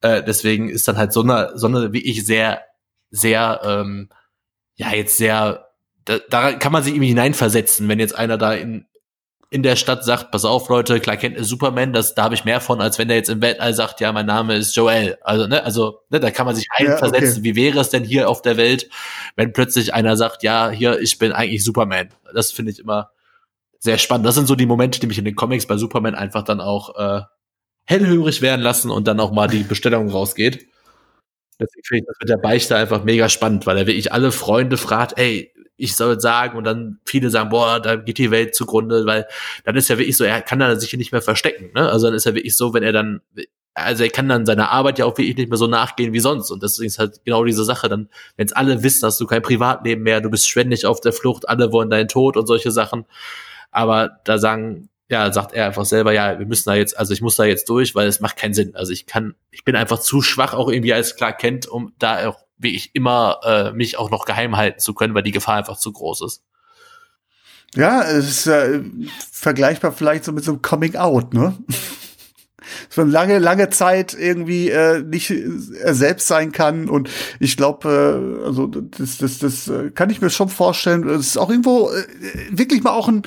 Äh, deswegen ist dann halt so eine, so eine, wie ich, sehr, sehr, ähm, ja, jetzt sehr, da, da kann man sich irgendwie hineinversetzen, wenn jetzt einer da in, in der Stadt sagt, pass auf, Leute, klar kennt ihr Superman, das, da habe ich mehr von, als wenn der jetzt im Weltall sagt, ja, mein Name ist Joel. Also, ne, also, ne, da kann man sich reinversetzen. Ja, okay. Wie wäre es denn hier auf der Welt, wenn plötzlich einer sagt, ja, hier, ich bin eigentlich Superman. Das finde ich immer, sehr spannend. Das sind so die Momente, die mich in den Comics bei Superman einfach dann auch äh, hellhörig werden lassen und dann auch mal die Bestellung rausgeht. Deswegen finde ich das mit der Beichte einfach mega spannend, weil er wirklich alle Freunde fragt, ey, ich soll sagen und dann viele sagen, boah, da geht die Welt zugrunde, weil dann ist ja wirklich so, er kann dann sich nicht mehr verstecken, ne? Also dann ist er wirklich so, wenn er dann, also er kann dann seiner Arbeit ja auch wirklich nicht mehr so nachgehen wie sonst und deswegen ist halt genau diese Sache dann, wenn es alle wissen, hast du kein Privatleben mehr, du bist ständig auf der Flucht, alle wollen deinen Tod und solche Sachen, aber da sagen, ja, sagt er einfach selber, ja, wir müssen da jetzt, also ich muss da jetzt durch, weil es macht keinen Sinn. Also ich kann, ich bin einfach zu schwach auch irgendwie als klar kennt, um da auch wie ich immer äh, mich auch noch geheim halten zu können, weil die Gefahr einfach zu groß ist. Ja, es ist äh, vergleichbar vielleicht so mit so einem Coming Out, ne? Dass man lange, lange Zeit irgendwie äh, nicht er selbst sein kann. Und ich glaube, äh, also das, das, das äh, kann ich mir schon vorstellen. Das ist auch irgendwo äh, wirklich mal auch ein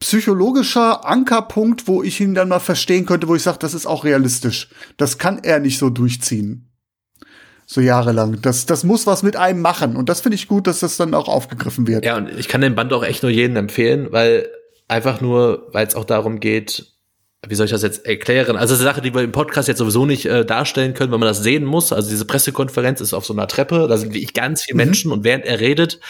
psychologischer Ankerpunkt, wo ich ihn dann mal verstehen könnte, wo ich sage, das ist auch realistisch. Das kann er nicht so durchziehen. So jahrelang. Das, das muss was mit einem machen. Und das finde ich gut, dass das dann auch aufgegriffen wird. Ja, und ich kann den Band auch echt nur jedem empfehlen, weil einfach nur, weil es auch darum geht, wie soll ich das jetzt erklären? Also das ist eine Sache, die wir im Podcast jetzt sowieso nicht äh, darstellen können, weil man das sehen muss. Also diese Pressekonferenz ist auf so einer Treppe, da sind wirklich ganz viele mhm. Menschen und während er redet,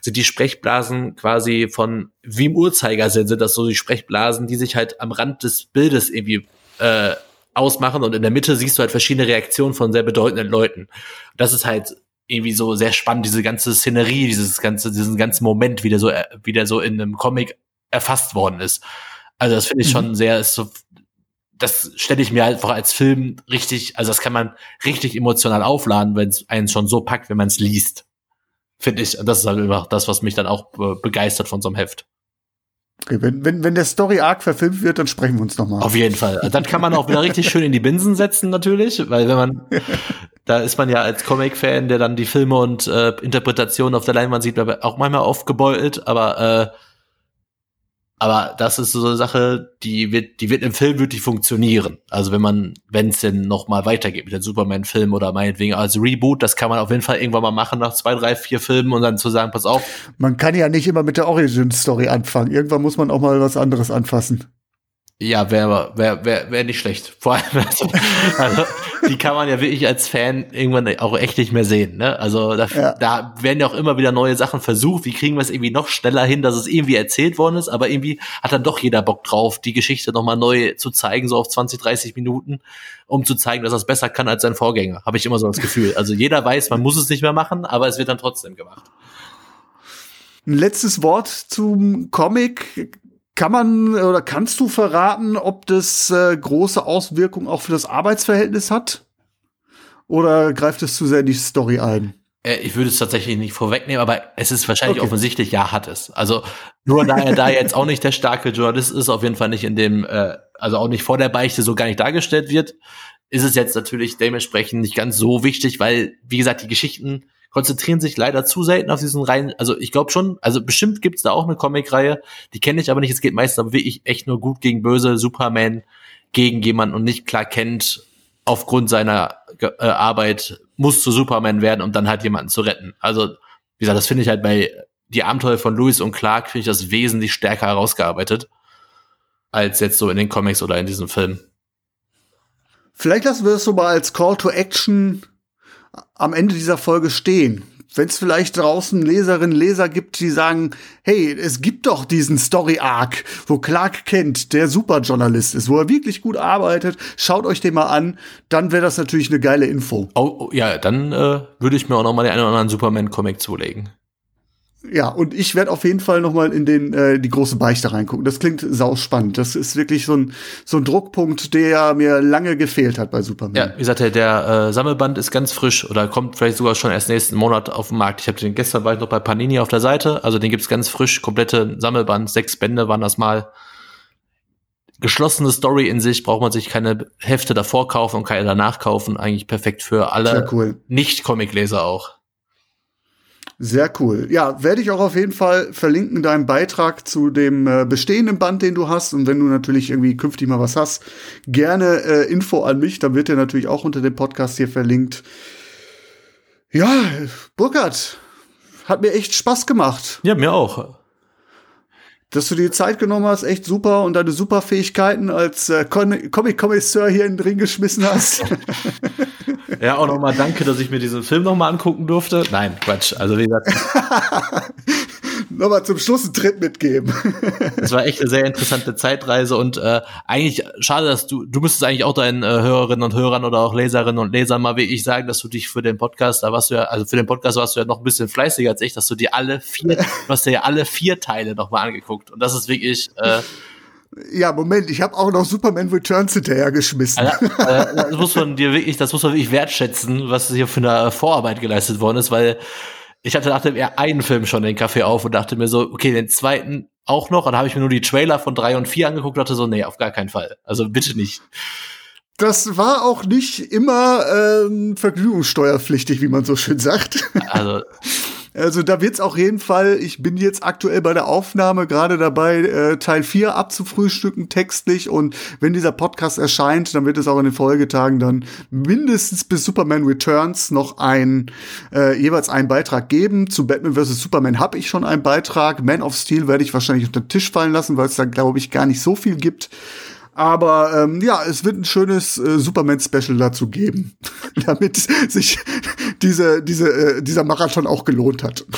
sind die Sprechblasen quasi von wie im Uhrzeigersinn sind das so die Sprechblasen, die sich halt am Rand des Bildes irgendwie äh, ausmachen und in der Mitte siehst du halt verschiedene Reaktionen von sehr bedeutenden Leuten. Das ist halt irgendwie so sehr spannend, diese ganze Szenerie, dieses ganze, diesen ganzen Moment, wie der so, wie der so in einem Comic erfasst worden ist. Also das finde ich schon mhm. sehr, ist so, das stelle ich mir einfach als Film richtig, also das kann man richtig emotional aufladen, wenn es einen schon so packt, wenn man es liest. Finde ich. Das ist halt einfach das, was mich dann auch begeistert von so einem Heft. Okay, wenn, wenn, wenn der Story Arc verfilmt wird, dann sprechen wir uns nochmal. Auf jeden Fall. Dann kann man auch wieder richtig schön in die Binsen setzen, natürlich, weil wenn man, da ist man ja als Comic-Fan, der dann die Filme und äh, Interpretationen auf der Leinwand sieht, auch manchmal aufgebeutelt, aber äh, aber das ist so eine Sache, die wird, die wird im Film wirklich funktionieren. Also wenn man, wenn es denn noch mal weitergeht mit dem Superman-Film oder meinetwegen als Reboot, das kann man auf jeden Fall irgendwann mal machen nach zwei, drei, vier Filmen und dann zu sagen, pass auf. Man kann ja nicht immer mit der Origin-Story anfangen. Irgendwann muss man auch mal was anderes anfassen. Ja, wäre wär, wär, wär nicht schlecht. Vor allem, also, also, die kann man ja wirklich als Fan irgendwann auch echt nicht mehr sehen. Ne? Also da, ja. da werden ja auch immer wieder neue Sachen versucht. Wie kriegen wir es irgendwie noch schneller hin, dass es irgendwie erzählt worden ist, aber irgendwie hat dann doch jeder Bock drauf, die Geschichte nochmal neu zu zeigen, so auf 20, 30 Minuten, um zu zeigen, dass er es besser kann als sein Vorgänger. Habe ich immer so das Gefühl. Also jeder weiß, man muss es nicht mehr machen, aber es wird dann trotzdem gemacht. Ein letztes Wort zum Comic kann man oder kannst du verraten, ob das äh, große Auswirkungen auch für das Arbeitsverhältnis hat? Oder greift es zu sehr in die Story ein? Äh, ich würde es tatsächlich nicht vorwegnehmen, aber es ist wahrscheinlich okay. offensichtlich, ja, hat es. Also nur da er da jetzt auch nicht der starke Journalist ist, auf jeden Fall nicht in dem, äh, also auch nicht vor der Beichte so gar nicht dargestellt wird, ist es jetzt natürlich dementsprechend nicht ganz so wichtig, weil, wie gesagt, die Geschichten konzentrieren sich leider zu selten auf diesen reinen, also ich glaube schon, also bestimmt gibt's da auch eine Comic-Reihe, die kenne ich aber nicht, es geht meistens aber wirklich echt nur gut gegen böse, Superman gegen jemanden und nicht klar kennt, aufgrund seiner äh, Arbeit muss zu Superman werden, um dann halt jemanden zu retten. Also, wie gesagt, das finde ich halt bei die Abenteuer von Lewis und Clark finde ich das wesentlich stärker herausgearbeitet als jetzt so in den Comics oder in diesem Film. Vielleicht lassen wir es so mal als Call to Action am Ende dieser Folge stehen. Wenn es vielleicht draußen Leserinnen, Leser gibt, die sagen, hey, es gibt doch diesen Story Arc, wo Clark Kent der Superjournalist ist, wo er wirklich gut arbeitet, schaut euch den mal an, dann wäre das natürlich eine geile Info. Oh, oh ja, dann äh, würde ich mir auch noch mal den einen oder anderen Superman-Comic zulegen. Ja, und ich werde auf jeden Fall noch mal in den äh, die große Beichte reingucken. Das klingt sauspannend. Das ist wirklich so ein so ein Druckpunkt, der mir lange gefehlt hat bei Superman. Ja, wie gesagt, der, der äh, Sammelband ist ganz frisch oder kommt vielleicht sogar schon erst nächsten Monat auf den Markt. Ich habe den gestern war ich noch bei Panini auf der Seite, also den gibt's ganz frisch, komplette Sammelband, sechs Bände waren das mal. Geschlossene Story in sich, braucht man sich keine Hefte davor kaufen und keine danach kaufen. Eigentlich perfekt für alle cool. Nicht-Comic-Leser auch. Sehr cool. Ja, werde ich auch auf jeden Fall verlinken, deinen Beitrag zu dem äh, bestehenden Band, den du hast. Und wenn du natürlich irgendwie künftig mal was hast, gerne äh, Info an mich. Dann wird der natürlich auch unter dem Podcast hier verlinkt. Ja, Burkhard, hat mir echt Spaß gemacht. Ja, mir auch dass du dir Zeit genommen hast, echt super und deine super Fähigkeiten als äh, Comic-Kommissar hier in den Ring geschmissen hast. ja, auch nochmal danke, dass ich mir diesen Film nochmal angucken durfte. Nein, Quatsch. Also wie gesagt. nochmal zum Schluss einen Tritt mitgeben. Es war echt eine sehr interessante Zeitreise und äh, eigentlich schade, dass du, du müsstest eigentlich auch deinen äh, Hörerinnen und Hörern oder auch Leserinnen und Lesern mal wie ich sagen, dass du dich für den Podcast, da warst du ja, also für den Podcast warst du ja noch ein bisschen fleißiger als ich, dass du dir alle vier, du hast dir ja alle vier Teile nochmal angeguckt und das ist wirklich äh, ja, Moment, ich habe auch noch Superman Returns hinterher geschmissen. Also, also, das muss man dir wirklich, das muss man wirklich wertschätzen, was hier für eine Vorarbeit geleistet worden ist, weil ich hatte nach dem einen Film schon den Kaffee auf und dachte mir so, okay, den zweiten auch noch. Und dann habe ich mir nur die Trailer von drei und vier angeguckt und dachte so, nee, auf gar keinen Fall. Also bitte nicht. Das war auch nicht immer ähm, vergnügungssteuerpflichtig, wie man so schön sagt. Also also da wird's auch jeden Fall, ich bin jetzt aktuell bei der Aufnahme gerade dabei, äh, Teil 4 abzufrühstücken textlich und wenn dieser Podcast erscheint, dann wird es auch in den Folgetagen dann mindestens bis Superman Returns noch ein, äh, jeweils einen Beitrag geben. Zu Batman vs. Superman habe ich schon einen Beitrag. Man of Steel werde ich wahrscheinlich unter den Tisch fallen lassen, weil es da, glaube ich, gar nicht so viel gibt. Aber ähm, ja, es wird ein schönes äh, Superman-Special dazu geben, damit sich diese, diese, äh, dieser Marathon auch gelohnt hat.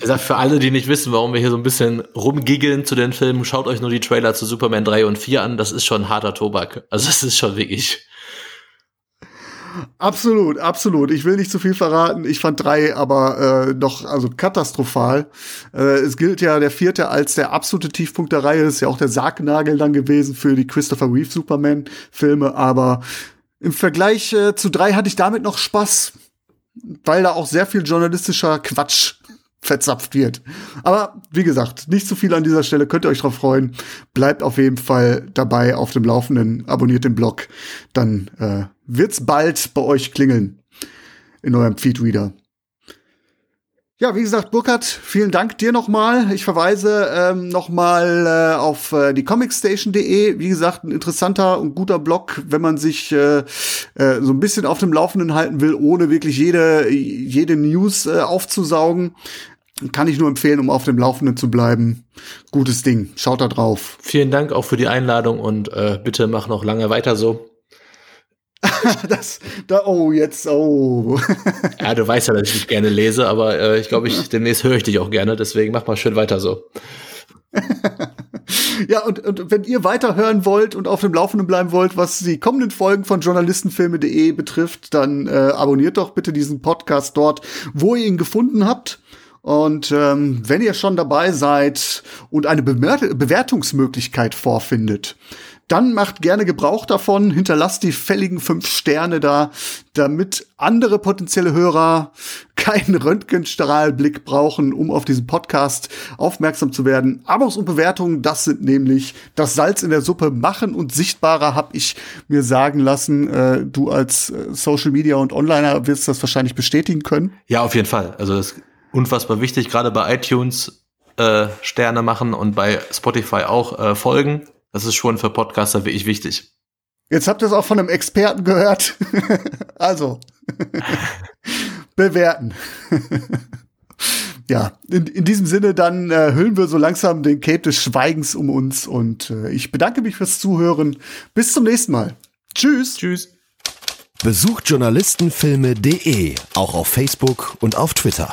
Ich sag, für alle, die nicht wissen, warum wir hier so ein bisschen rumgiggeln zu den Filmen, schaut euch nur die Trailer zu Superman 3 und 4 an. Das ist schon harter Tobak. Also das ist schon wirklich. Absolut, absolut. Ich will nicht zu viel verraten. Ich fand drei aber äh, doch also katastrophal. Äh, es gilt ja der vierte als der absolute Tiefpunkt der Reihe. Ist ja auch der Sargnagel dann gewesen für die Christopher Reeve Superman-Filme. Aber im Vergleich äh, zu drei hatte ich damit noch Spaß, weil da auch sehr viel journalistischer Quatsch verzapft wird. Aber wie gesagt, nicht zu viel an dieser Stelle, könnt ihr euch drauf freuen. Bleibt auf jeden Fall dabei auf dem Laufenden, abonniert den Blog, dann äh, wird's bald bei euch klingeln in eurem Feedreader. Ja, wie gesagt, Burkhard, vielen Dank dir nochmal. Ich verweise ähm, nochmal äh, auf äh, die comicstation.de. Wie gesagt, ein interessanter und guter Blog, wenn man sich äh, äh, so ein bisschen auf dem Laufenden halten will, ohne wirklich jede, jede News äh, aufzusaugen. Kann ich nur empfehlen, um auf dem Laufenden zu bleiben. Gutes Ding. Schaut da drauf. Vielen Dank auch für die Einladung und äh, bitte mach noch lange weiter so. das, da, oh, jetzt, oh. ja, du weißt ja, dass ich dich gerne lese, aber äh, ich glaube, ich, demnächst höre ich dich auch gerne, deswegen mach mal schön weiter so. ja, und, und wenn ihr weiterhören wollt und auf dem Laufenden bleiben wollt, was die kommenden Folgen von journalistenfilme.de betrifft, dann äh, abonniert doch bitte diesen Podcast dort, wo ihr ihn gefunden habt. Und ähm, wenn ihr schon dabei seid und eine Bemer Bewertungsmöglichkeit vorfindet, dann macht gerne Gebrauch davon, hinterlasst die fälligen fünf Sterne da, damit andere potenzielle Hörer keinen Röntgenstrahlblick brauchen, um auf diesen Podcast aufmerksam zu werden. Abos und Bewertungen, das sind nämlich das Salz in der Suppe machen und sichtbarer, habe ich mir sagen lassen. Äh, du als äh, Social Media und Onliner wirst das wahrscheinlich bestätigen können. Ja, auf jeden Fall. Also das unfassbar wichtig, gerade bei iTunes äh, Sterne machen und bei Spotify auch äh, folgen. Das ist schon für Podcaster wirklich wichtig. Jetzt habt ihr es auch von einem Experten gehört. also, bewerten. ja, in, in, diesem Sinne, dann äh, hüllen wir so langsam den Cape des Schweigens um uns und äh, ich bedanke mich fürs Zuhören. Bis zum nächsten Mal. Tschüss. Tschüss. Besucht journalistenfilme.de auch auf Facebook und auf Twitter.